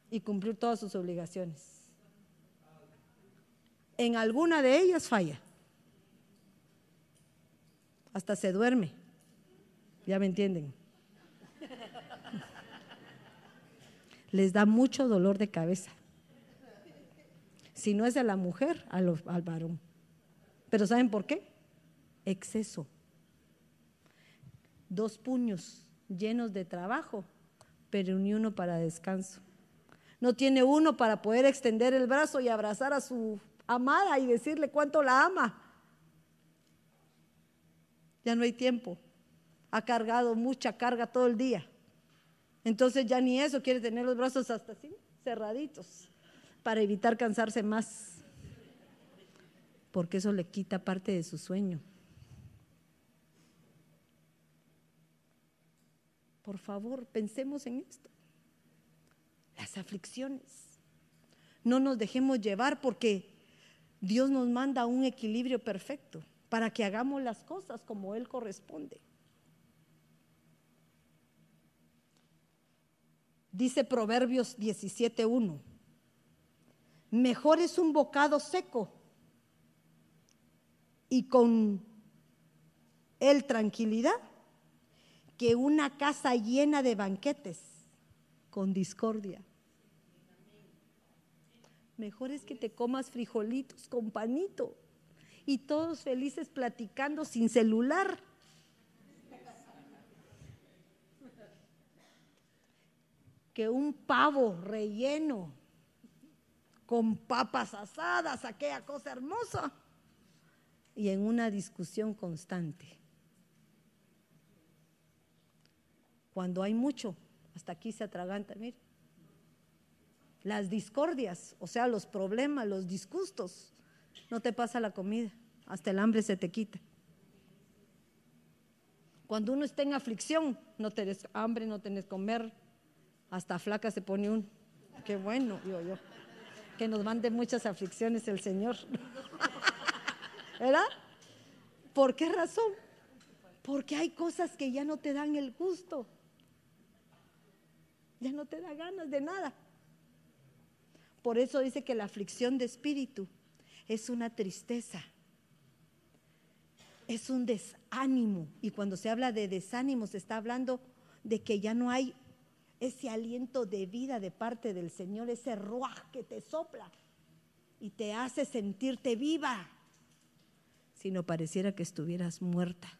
y cumplir todas sus obligaciones. En alguna de ellas falla. Hasta se duerme. Ya me entienden. Les da mucho dolor de cabeza. Si no es a la mujer, al, al varón. Pero ¿saben por qué? Exceso. Dos puños llenos de trabajo, pero ni uno para descanso. No tiene uno para poder extender el brazo y abrazar a su amada y decirle cuánto la ama. Ya no hay tiempo. Ha cargado mucha carga todo el día. Entonces ya ni eso, quiere tener los brazos hasta así, cerraditos, para evitar cansarse más, porque eso le quita parte de su sueño. Por favor, pensemos en esto. Las aflicciones. No nos dejemos llevar porque Dios nos manda un equilibrio perfecto para que hagamos las cosas como Él corresponde. Dice Proverbios 17.1. Mejor es un bocado seco y con el tranquilidad que una casa llena de banquetes con discordia. Mejor es que te comas frijolitos con panito y todos felices platicando sin celular. Un pavo relleno con papas asadas, aquella cosa hermosa, y en una discusión constante. Cuando hay mucho, hasta aquí se atraganta, mire las discordias, o sea, los problemas, los disgustos, no te pasa la comida, hasta el hambre se te quita. Cuando uno está en aflicción, no tenés hambre, no tenés comer, hasta flaca se pone uno. Qué bueno, digo yo. Que nos mande muchas aflicciones el Señor. [LAUGHS] ¿Verdad? ¿Por qué razón? Porque hay cosas que ya no te dan el gusto. Ya no te da ganas de nada. Por eso dice que la aflicción de espíritu es una tristeza, es un desánimo. Y cuando se habla de desánimo, se está hablando de que ya no hay ese aliento de vida de parte del Señor, ese ruaj que te sopla y te hace sentirte viva, sino pareciera que estuvieras muerta.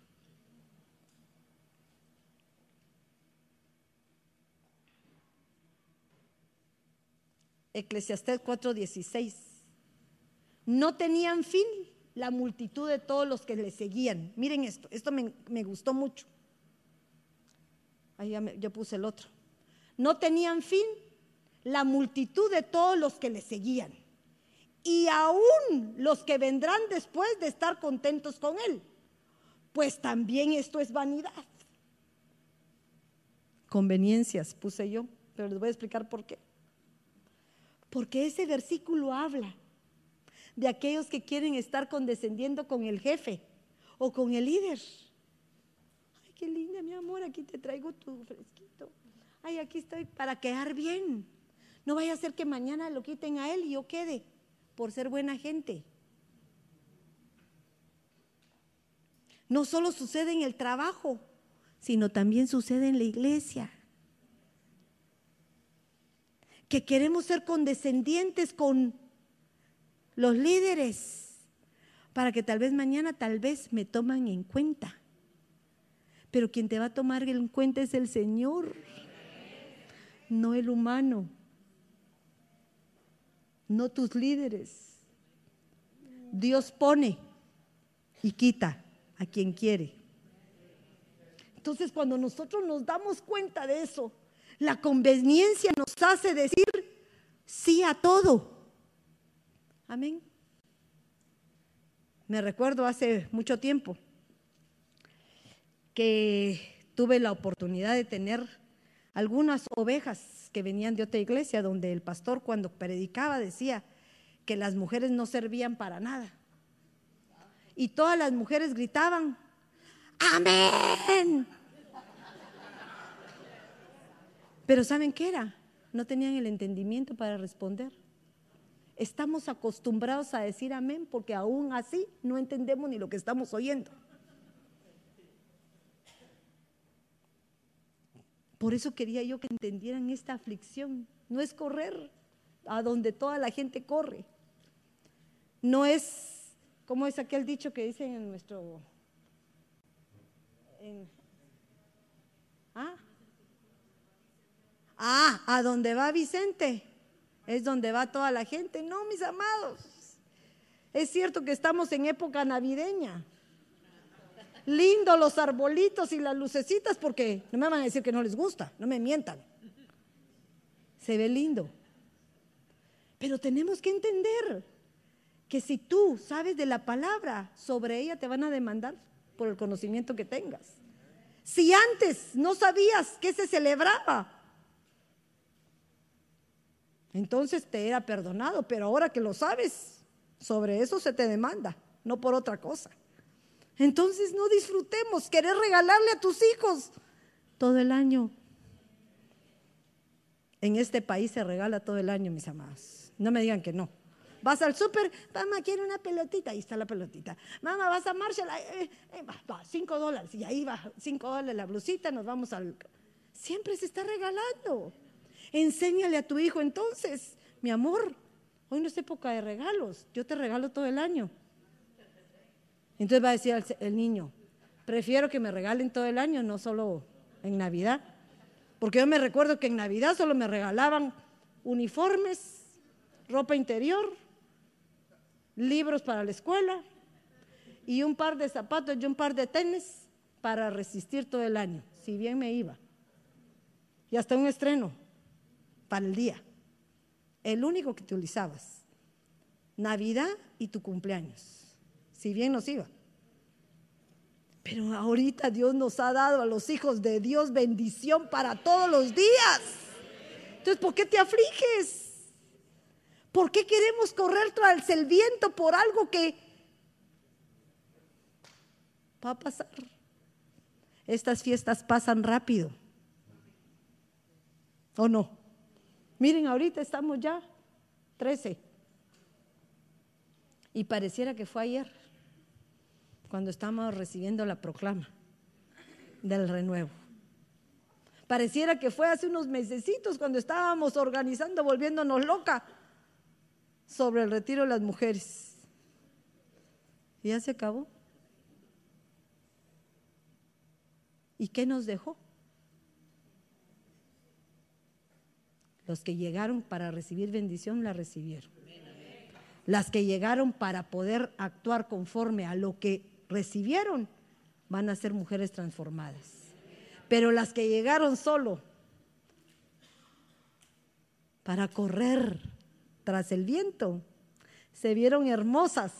Eclesiastés 4:16. No tenían fin la multitud de todos los que le seguían. Miren esto, esto me, gustó mucho. Ahí ya yo puse el otro. No tenían fin la multitud de todos los que le seguían. Y aún los que vendrán después de estar contentos con él. Pues también esto es vanidad. Conveniencias, puse yo, pero les voy a explicar por qué. Porque ese versículo habla de aquellos que quieren estar condescendiendo con el jefe o con el líder. Ay, qué linda, mi amor, aquí te traigo tu fresquito. Ay, aquí estoy para quedar bien. No vaya a ser que mañana lo quiten a él y yo quede por ser buena gente. No solo sucede en el trabajo, sino también sucede en la iglesia que queremos ser condescendientes con los líderes para que tal vez mañana, tal vez me toman en cuenta. Pero quien te va a tomar en cuenta es el Señor, no el humano, no tus líderes. Dios pone y quita a quien quiere. Entonces cuando nosotros nos damos cuenta de eso, la conveniencia nos hace decir sí a todo. Amén. Me recuerdo hace mucho tiempo que tuve la oportunidad de tener algunas ovejas que venían de otra iglesia donde el pastor cuando predicaba decía que las mujeres no servían para nada. Y todas las mujeres gritaban, amén. Pero ¿saben qué era? No tenían el entendimiento para responder. Estamos acostumbrados a decir amén porque aún así no entendemos ni lo que estamos oyendo. Por eso quería yo que entendieran esta aflicción. No es correr a donde toda la gente corre. No es, como es aquel dicho que dicen en nuestro... ¿ah? Ah, a donde va Vicente es donde va toda la gente. No, mis amados. Es cierto que estamos en época navideña. Lindo los arbolitos y las lucecitas porque no me van a decir que no les gusta, no me mientan. Se ve lindo. Pero tenemos que entender que si tú sabes de la palabra, sobre ella te van a demandar por el conocimiento que tengas. Si antes no sabías que se celebraba, entonces te era perdonado, pero ahora que lo sabes, sobre eso se te demanda, no por otra cosa. Entonces no disfrutemos, querer regalarle a tus hijos todo el año. En este país se regala todo el año, mis amados. No me digan que no. Vas al súper, mamá quiere una pelotita, ahí está la pelotita. Mamá, vas a Marshall, eh, eh, cinco dólares, y ahí va, cinco dólares la blusita, nos vamos al... Siempre se está regalando. Enséñale a tu hijo entonces, mi amor, hoy no es época de regalos, yo te regalo todo el año. Entonces va a decir el niño, prefiero que me regalen todo el año, no solo en Navidad. Porque yo me recuerdo que en Navidad solo me regalaban uniformes, ropa interior, libros para la escuela y un par de zapatos y un par de tenis para resistir todo el año, si bien me iba. Y hasta un estreno para el día. El único que utilizabas. Navidad y tu cumpleaños. Si bien nos iba. Pero ahorita Dios nos ha dado a los hijos de Dios bendición para todos los días. Entonces, ¿por qué te afliges? ¿Por qué queremos correr tras el viento por algo que va a pasar? Estas fiestas pasan rápido. ¿O no? Miren, ahorita estamos ya 13. Y pareciera que fue ayer cuando estábamos recibiendo la proclama del renuevo. Pareciera que fue hace unos mesecitos cuando estábamos organizando, volviéndonos loca sobre el retiro de las mujeres. Y ya se acabó. ¿Y qué nos dejó? Los que llegaron para recibir bendición la recibieron. Las que llegaron para poder actuar conforme a lo que recibieron van a ser mujeres transformadas. Pero las que llegaron solo para correr tras el viento, se vieron hermosas,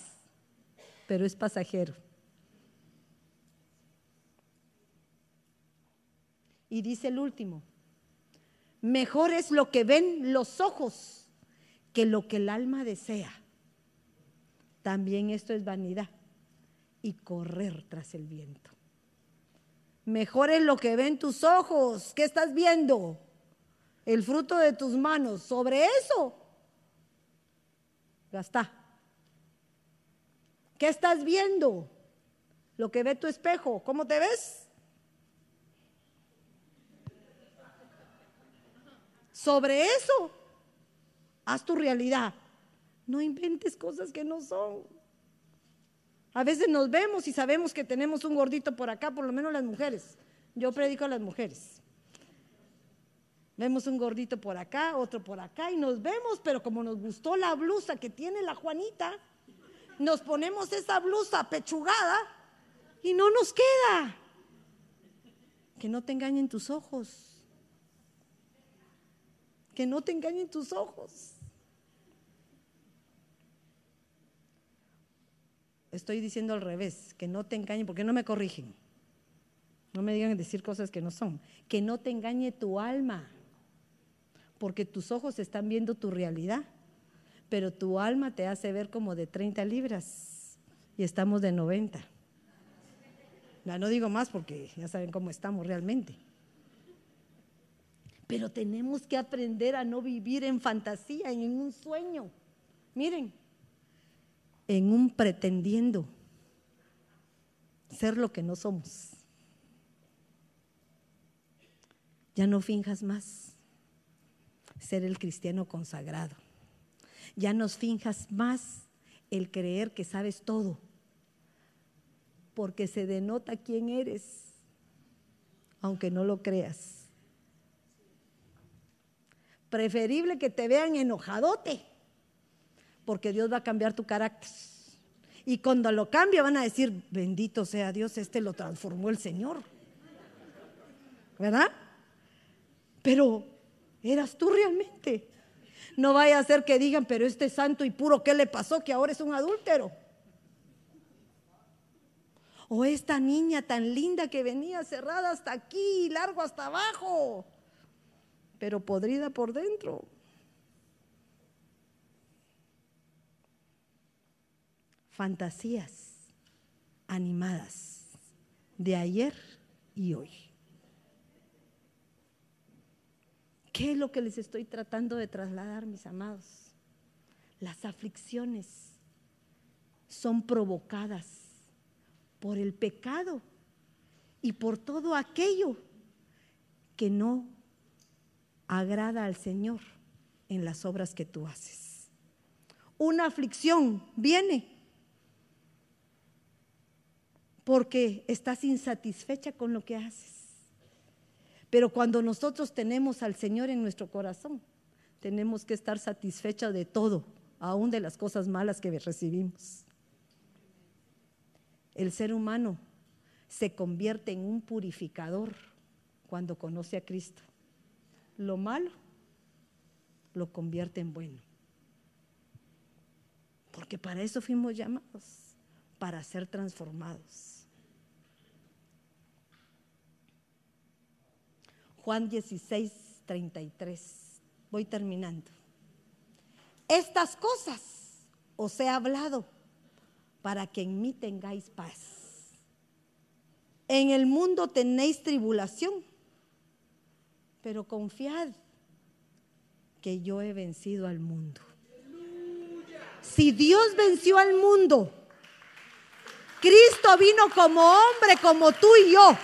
pero es pasajero. Y dice el último, mejor es lo que ven los ojos que lo que el alma desea. También esto es vanidad y correr tras el viento. Mejor es lo que ven tus ojos. ¿Qué estás viendo? El fruto de tus manos. Sobre eso. Ya está. ¿Qué estás viendo? Lo que ve tu espejo. ¿Cómo te ves? Sobre eso. Haz tu realidad. No inventes cosas que no son. A veces nos vemos y sabemos que tenemos un gordito por acá, por lo menos las mujeres. Yo predico a las mujeres. Vemos un gordito por acá, otro por acá y nos vemos, pero como nos gustó la blusa que tiene la Juanita, nos ponemos esa blusa pechugada y no nos queda. Que no te engañen tus ojos. Que no te engañen tus ojos. Estoy diciendo al revés, que no te engañe, porque no me corrigen. No me digan decir cosas que no son. Que no te engañe tu alma, porque tus ojos están viendo tu realidad, pero tu alma te hace ver como de 30 libras y estamos de 90. Ya no digo más porque ya saben cómo estamos realmente. Pero tenemos que aprender a no vivir en fantasía, en un sueño. Miren, en un pretendiendo ser lo que no somos. Ya no finjas más ser el cristiano consagrado. Ya no finjas más el creer que sabes todo, porque se denota quién eres, aunque no lo creas. Preferible que te vean enojadote porque Dios va a cambiar tu carácter. Y cuando lo cambia van a decir, bendito sea Dios, este lo transformó el Señor. ¿Verdad? Pero eras tú realmente. No vaya a ser que digan, pero este santo y puro, ¿qué le pasó? Que ahora es un adúltero. O esta niña tan linda que venía cerrada hasta aquí y largo hasta abajo, pero podrida por dentro. Fantasías animadas de ayer y hoy. ¿Qué es lo que les estoy tratando de trasladar, mis amados? Las aflicciones son provocadas por el pecado y por todo aquello que no agrada al Señor en las obras que tú haces. Una aflicción viene porque estás insatisfecha con lo que haces. Pero cuando nosotros tenemos al Señor en nuestro corazón, tenemos que estar satisfechas de todo, aún de las cosas malas que recibimos. El ser humano se convierte en un purificador cuando conoce a Cristo. Lo malo lo convierte en bueno. Porque para eso fuimos llamados, para ser transformados. Juan 16, 33. Voy terminando. Estas cosas os he hablado para que en mí tengáis paz. En el mundo tenéis tribulación, pero confiad que yo he vencido al mundo. Si Dios venció al mundo, Cristo vino como hombre, como tú y yo,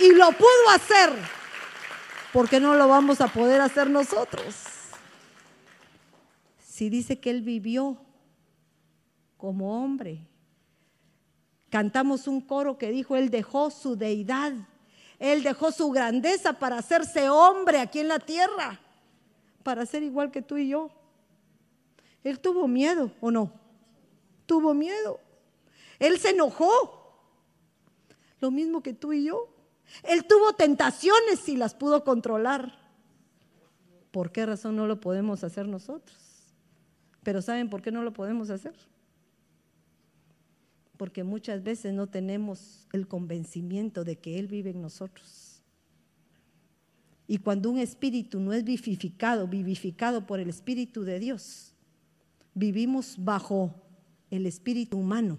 y lo pudo hacer, ¿por qué no lo vamos a poder hacer nosotros? Si dice que Él vivió como hombre, Cantamos un coro que dijo, Él dejó su deidad, Él dejó su grandeza para hacerse hombre aquí en la tierra, para ser igual que tú y yo. Él tuvo miedo o no? Tuvo miedo. Él se enojó. Lo mismo que tú y yo. Él tuvo tentaciones y las pudo controlar. ¿Por qué razón no lo podemos hacer nosotros? Pero ¿saben por qué no lo podemos hacer? porque muchas veces no tenemos el convencimiento de que Él vive en nosotros. Y cuando un espíritu no es vivificado, vivificado por el Espíritu de Dios, vivimos bajo el espíritu humano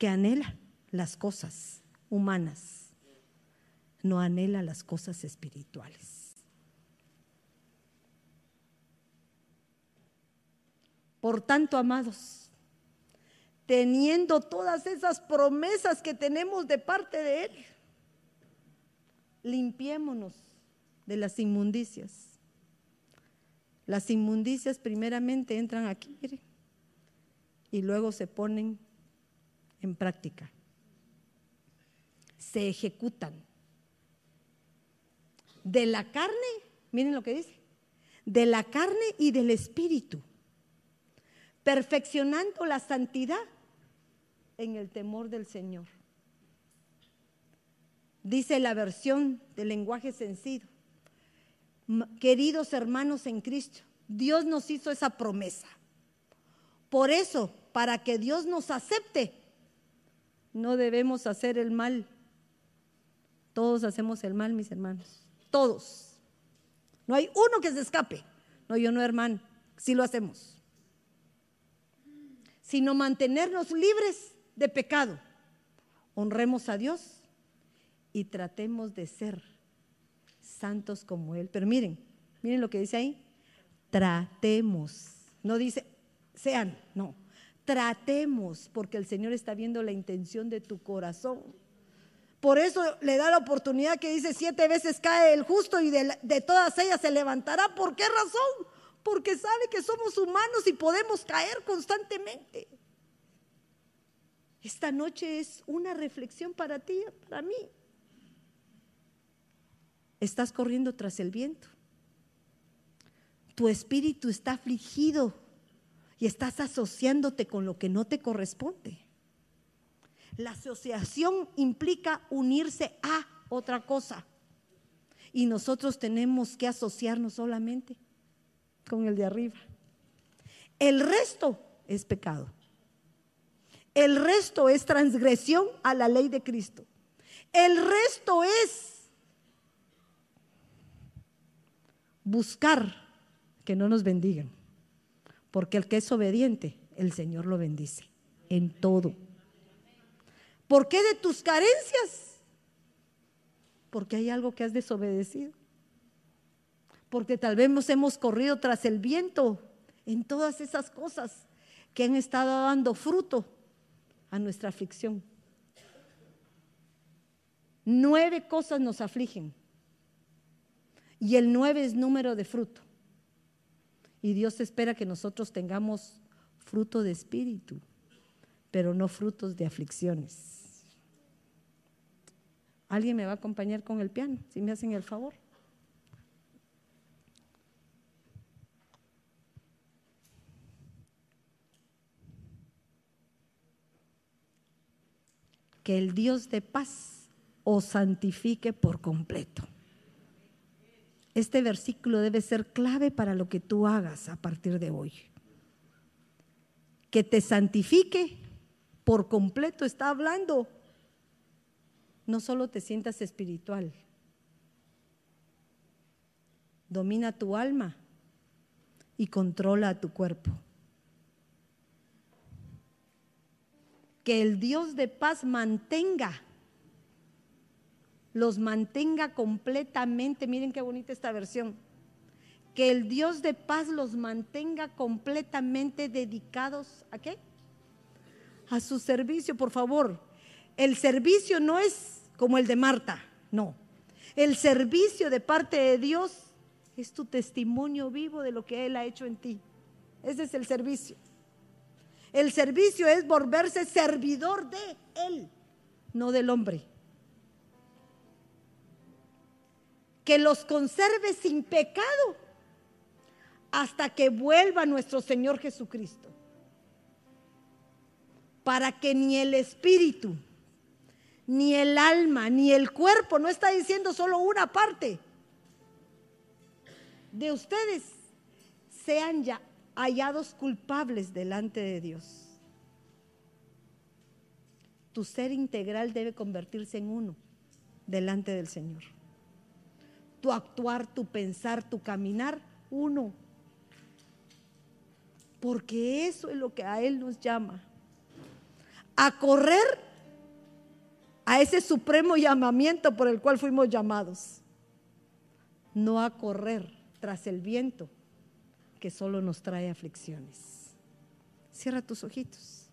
que anhela las cosas humanas, no anhela las cosas espirituales. Por tanto, amados, teniendo todas esas promesas que tenemos de parte de Él. Limpiémonos de las inmundicias. Las inmundicias primeramente entran aquí y luego se ponen en práctica. Se ejecutan. De la carne, miren lo que dice, de la carne y del espíritu, perfeccionando la santidad en el temor del Señor. Dice la versión del lenguaje sencillo. Queridos hermanos en Cristo, Dios nos hizo esa promesa. Por eso, para que Dios nos acepte, no debemos hacer el mal. Todos hacemos el mal, mis hermanos. Todos. No hay uno que se escape. No, yo no, hermano. Sí lo hacemos. Sino mantenernos libres de pecado. Honremos a Dios y tratemos de ser santos como Él. Pero miren, miren lo que dice ahí. Tratemos. No dice sean, no. Tratemos, porque el Señor está viendo la intención de tu corazón. Por eso le da la oportunidad que dice siete veces cae el justo y de, de, todas ellas se levantará. ¿Por qué razón? Porque sabe que somos humanos y podemos caer constantemente. Esta noche es una reflexión para ti, para mí. Estás corriendo tras el viento. Tu espíritu está afligido y estás asociándote con lo que no te corresponde. La asociación implica unirse a otra cosa. Y nosotros tenemos que asociarnos solamente con el de arriba. El resto es pecado. El resto es transgresión a la ley de Cristo. El resto es buscar que no nos bendigan. Porque el que es obediente, el Señor lo bendice en todo. ¿Por qué de tus carencias? Porque hay algo que has desobedecido. Porque tal vez nos hemos corrido tras el viento en todas esas cosas que han estado dando fruto a nuestra aflicción. Nueve cosas nos afligen. Y el nueve es número de fruto. Y Dios espera que nosotros tengamos fruto de espíritu, pero no frutos de aflicciones. ¿Alguien me va a acompañar con el piano? Si me hacen el favor. Que el Dios de paz os santifique por completo. Este versículo debe ser clave para lo que tú hagas a partir de hoy. Que te santifique por completo está hablando. No solo te sientas espiritual. Domina tu alma y controla tu cuerpo. Que el Dios de paz mantenga los mantenga completamente, miren qué bonita esta versión, que el Dios de paz los mantenga completamente dedicados a qué? A su servicio, por favor. El servicio no es como el de Marta, no. El servicio de parte de Dios es tu testimonio vivo de lo que Él ha hecho en ti. Ese es el servicio. El servicio es volverse servidor de Él, no del hombre. Que los conserve sin pecado hasta que vuelva nuestro Señor Jesucristo. Para que ni el espíritu, ni el alma, ni el cuerpo, no está diciendo solo una parte de ustedes, sean ya hallados culpables delante de Dios. Tu ser integral debe convertirse en uno delante del Señor tu actuar, tu pensar, tu caminar, uno. Porque eso es lo que a Él nos llama. A correr a ese supremo llamamiento por el cual fuimos llamados. No a correr tras el viento que solo nos trae aflicciones. Cierra tus ojitos.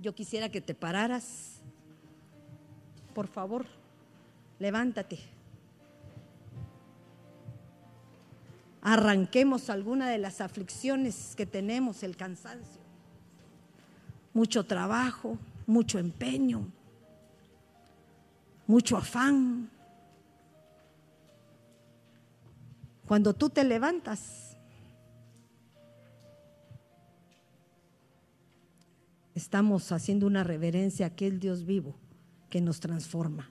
Yo quisiera que te pararas. Por favor levántate. Arranquemos alguna de las aflicciones que tenemos, el cansancio, mucho trabajo, mucho empeño, mucho afán. Cuando tú te levantas, estamos haciendo una reverencia a aquel Dios vivo que nos transforma.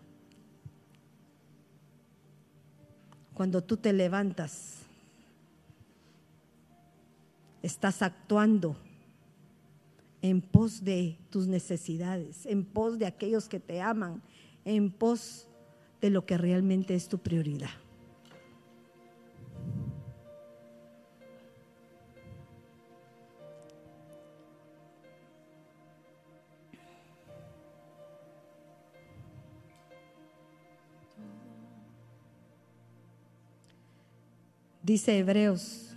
Cuando tú te levantas, estás actuando en pos de tus necesidades, en pos de aquellos que te aman, en pos de lo que realmente es tu prioridad. Dice Hebreos,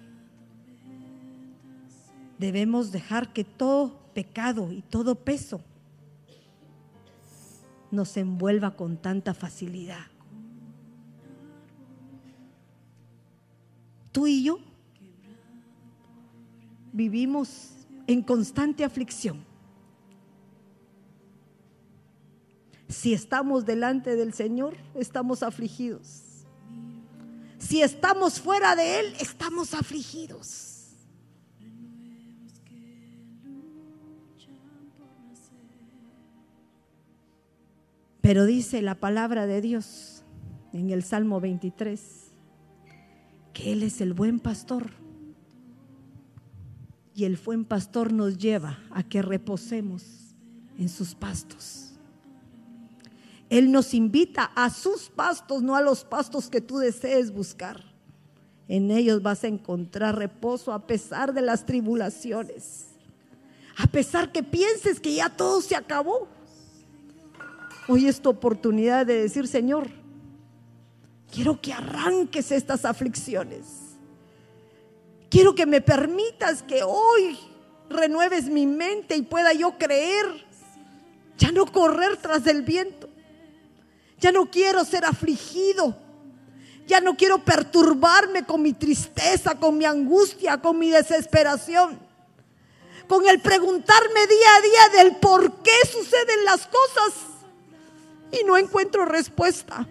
debemos dejar que todo pecado y todo peso nos envuelva con tanta facilidad. Tú y yo vivimos en constante aflicción. Si estamos delante del Señor, estamos afligidos. Si estamos fuera de Él, estamos afligidos. Pero dice la palabra de Dios en el Salmo 23 que Él es el buen pastor. Y el buen pastor nos lleva a que reposemos en sus pastos. Él nos invita a sus pastos, no a los pastos que tú desees buscar. En ellos vas a encontrar reposo a pesar de las tribulaciones. A pesar que pienses que ya todo se acabó. Hoy es tu oportunidad de decir, Señor, quiero que arranques estas aflicciones. Quiero que me permitas que hoy renueves mi mente y pueda yo creer. Ya no correr tras el viento. Ya no quiero ser afligido. Ya no quiero perturbarme con mi tristeza, con mi angustia, con mi desesperación. Con el preguntarme día a día del por qué suceden las cosas y no encuentro respuesta.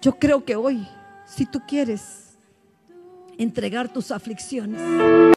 Yo creo que hoy, si tú quieres entregar tus aflicciones,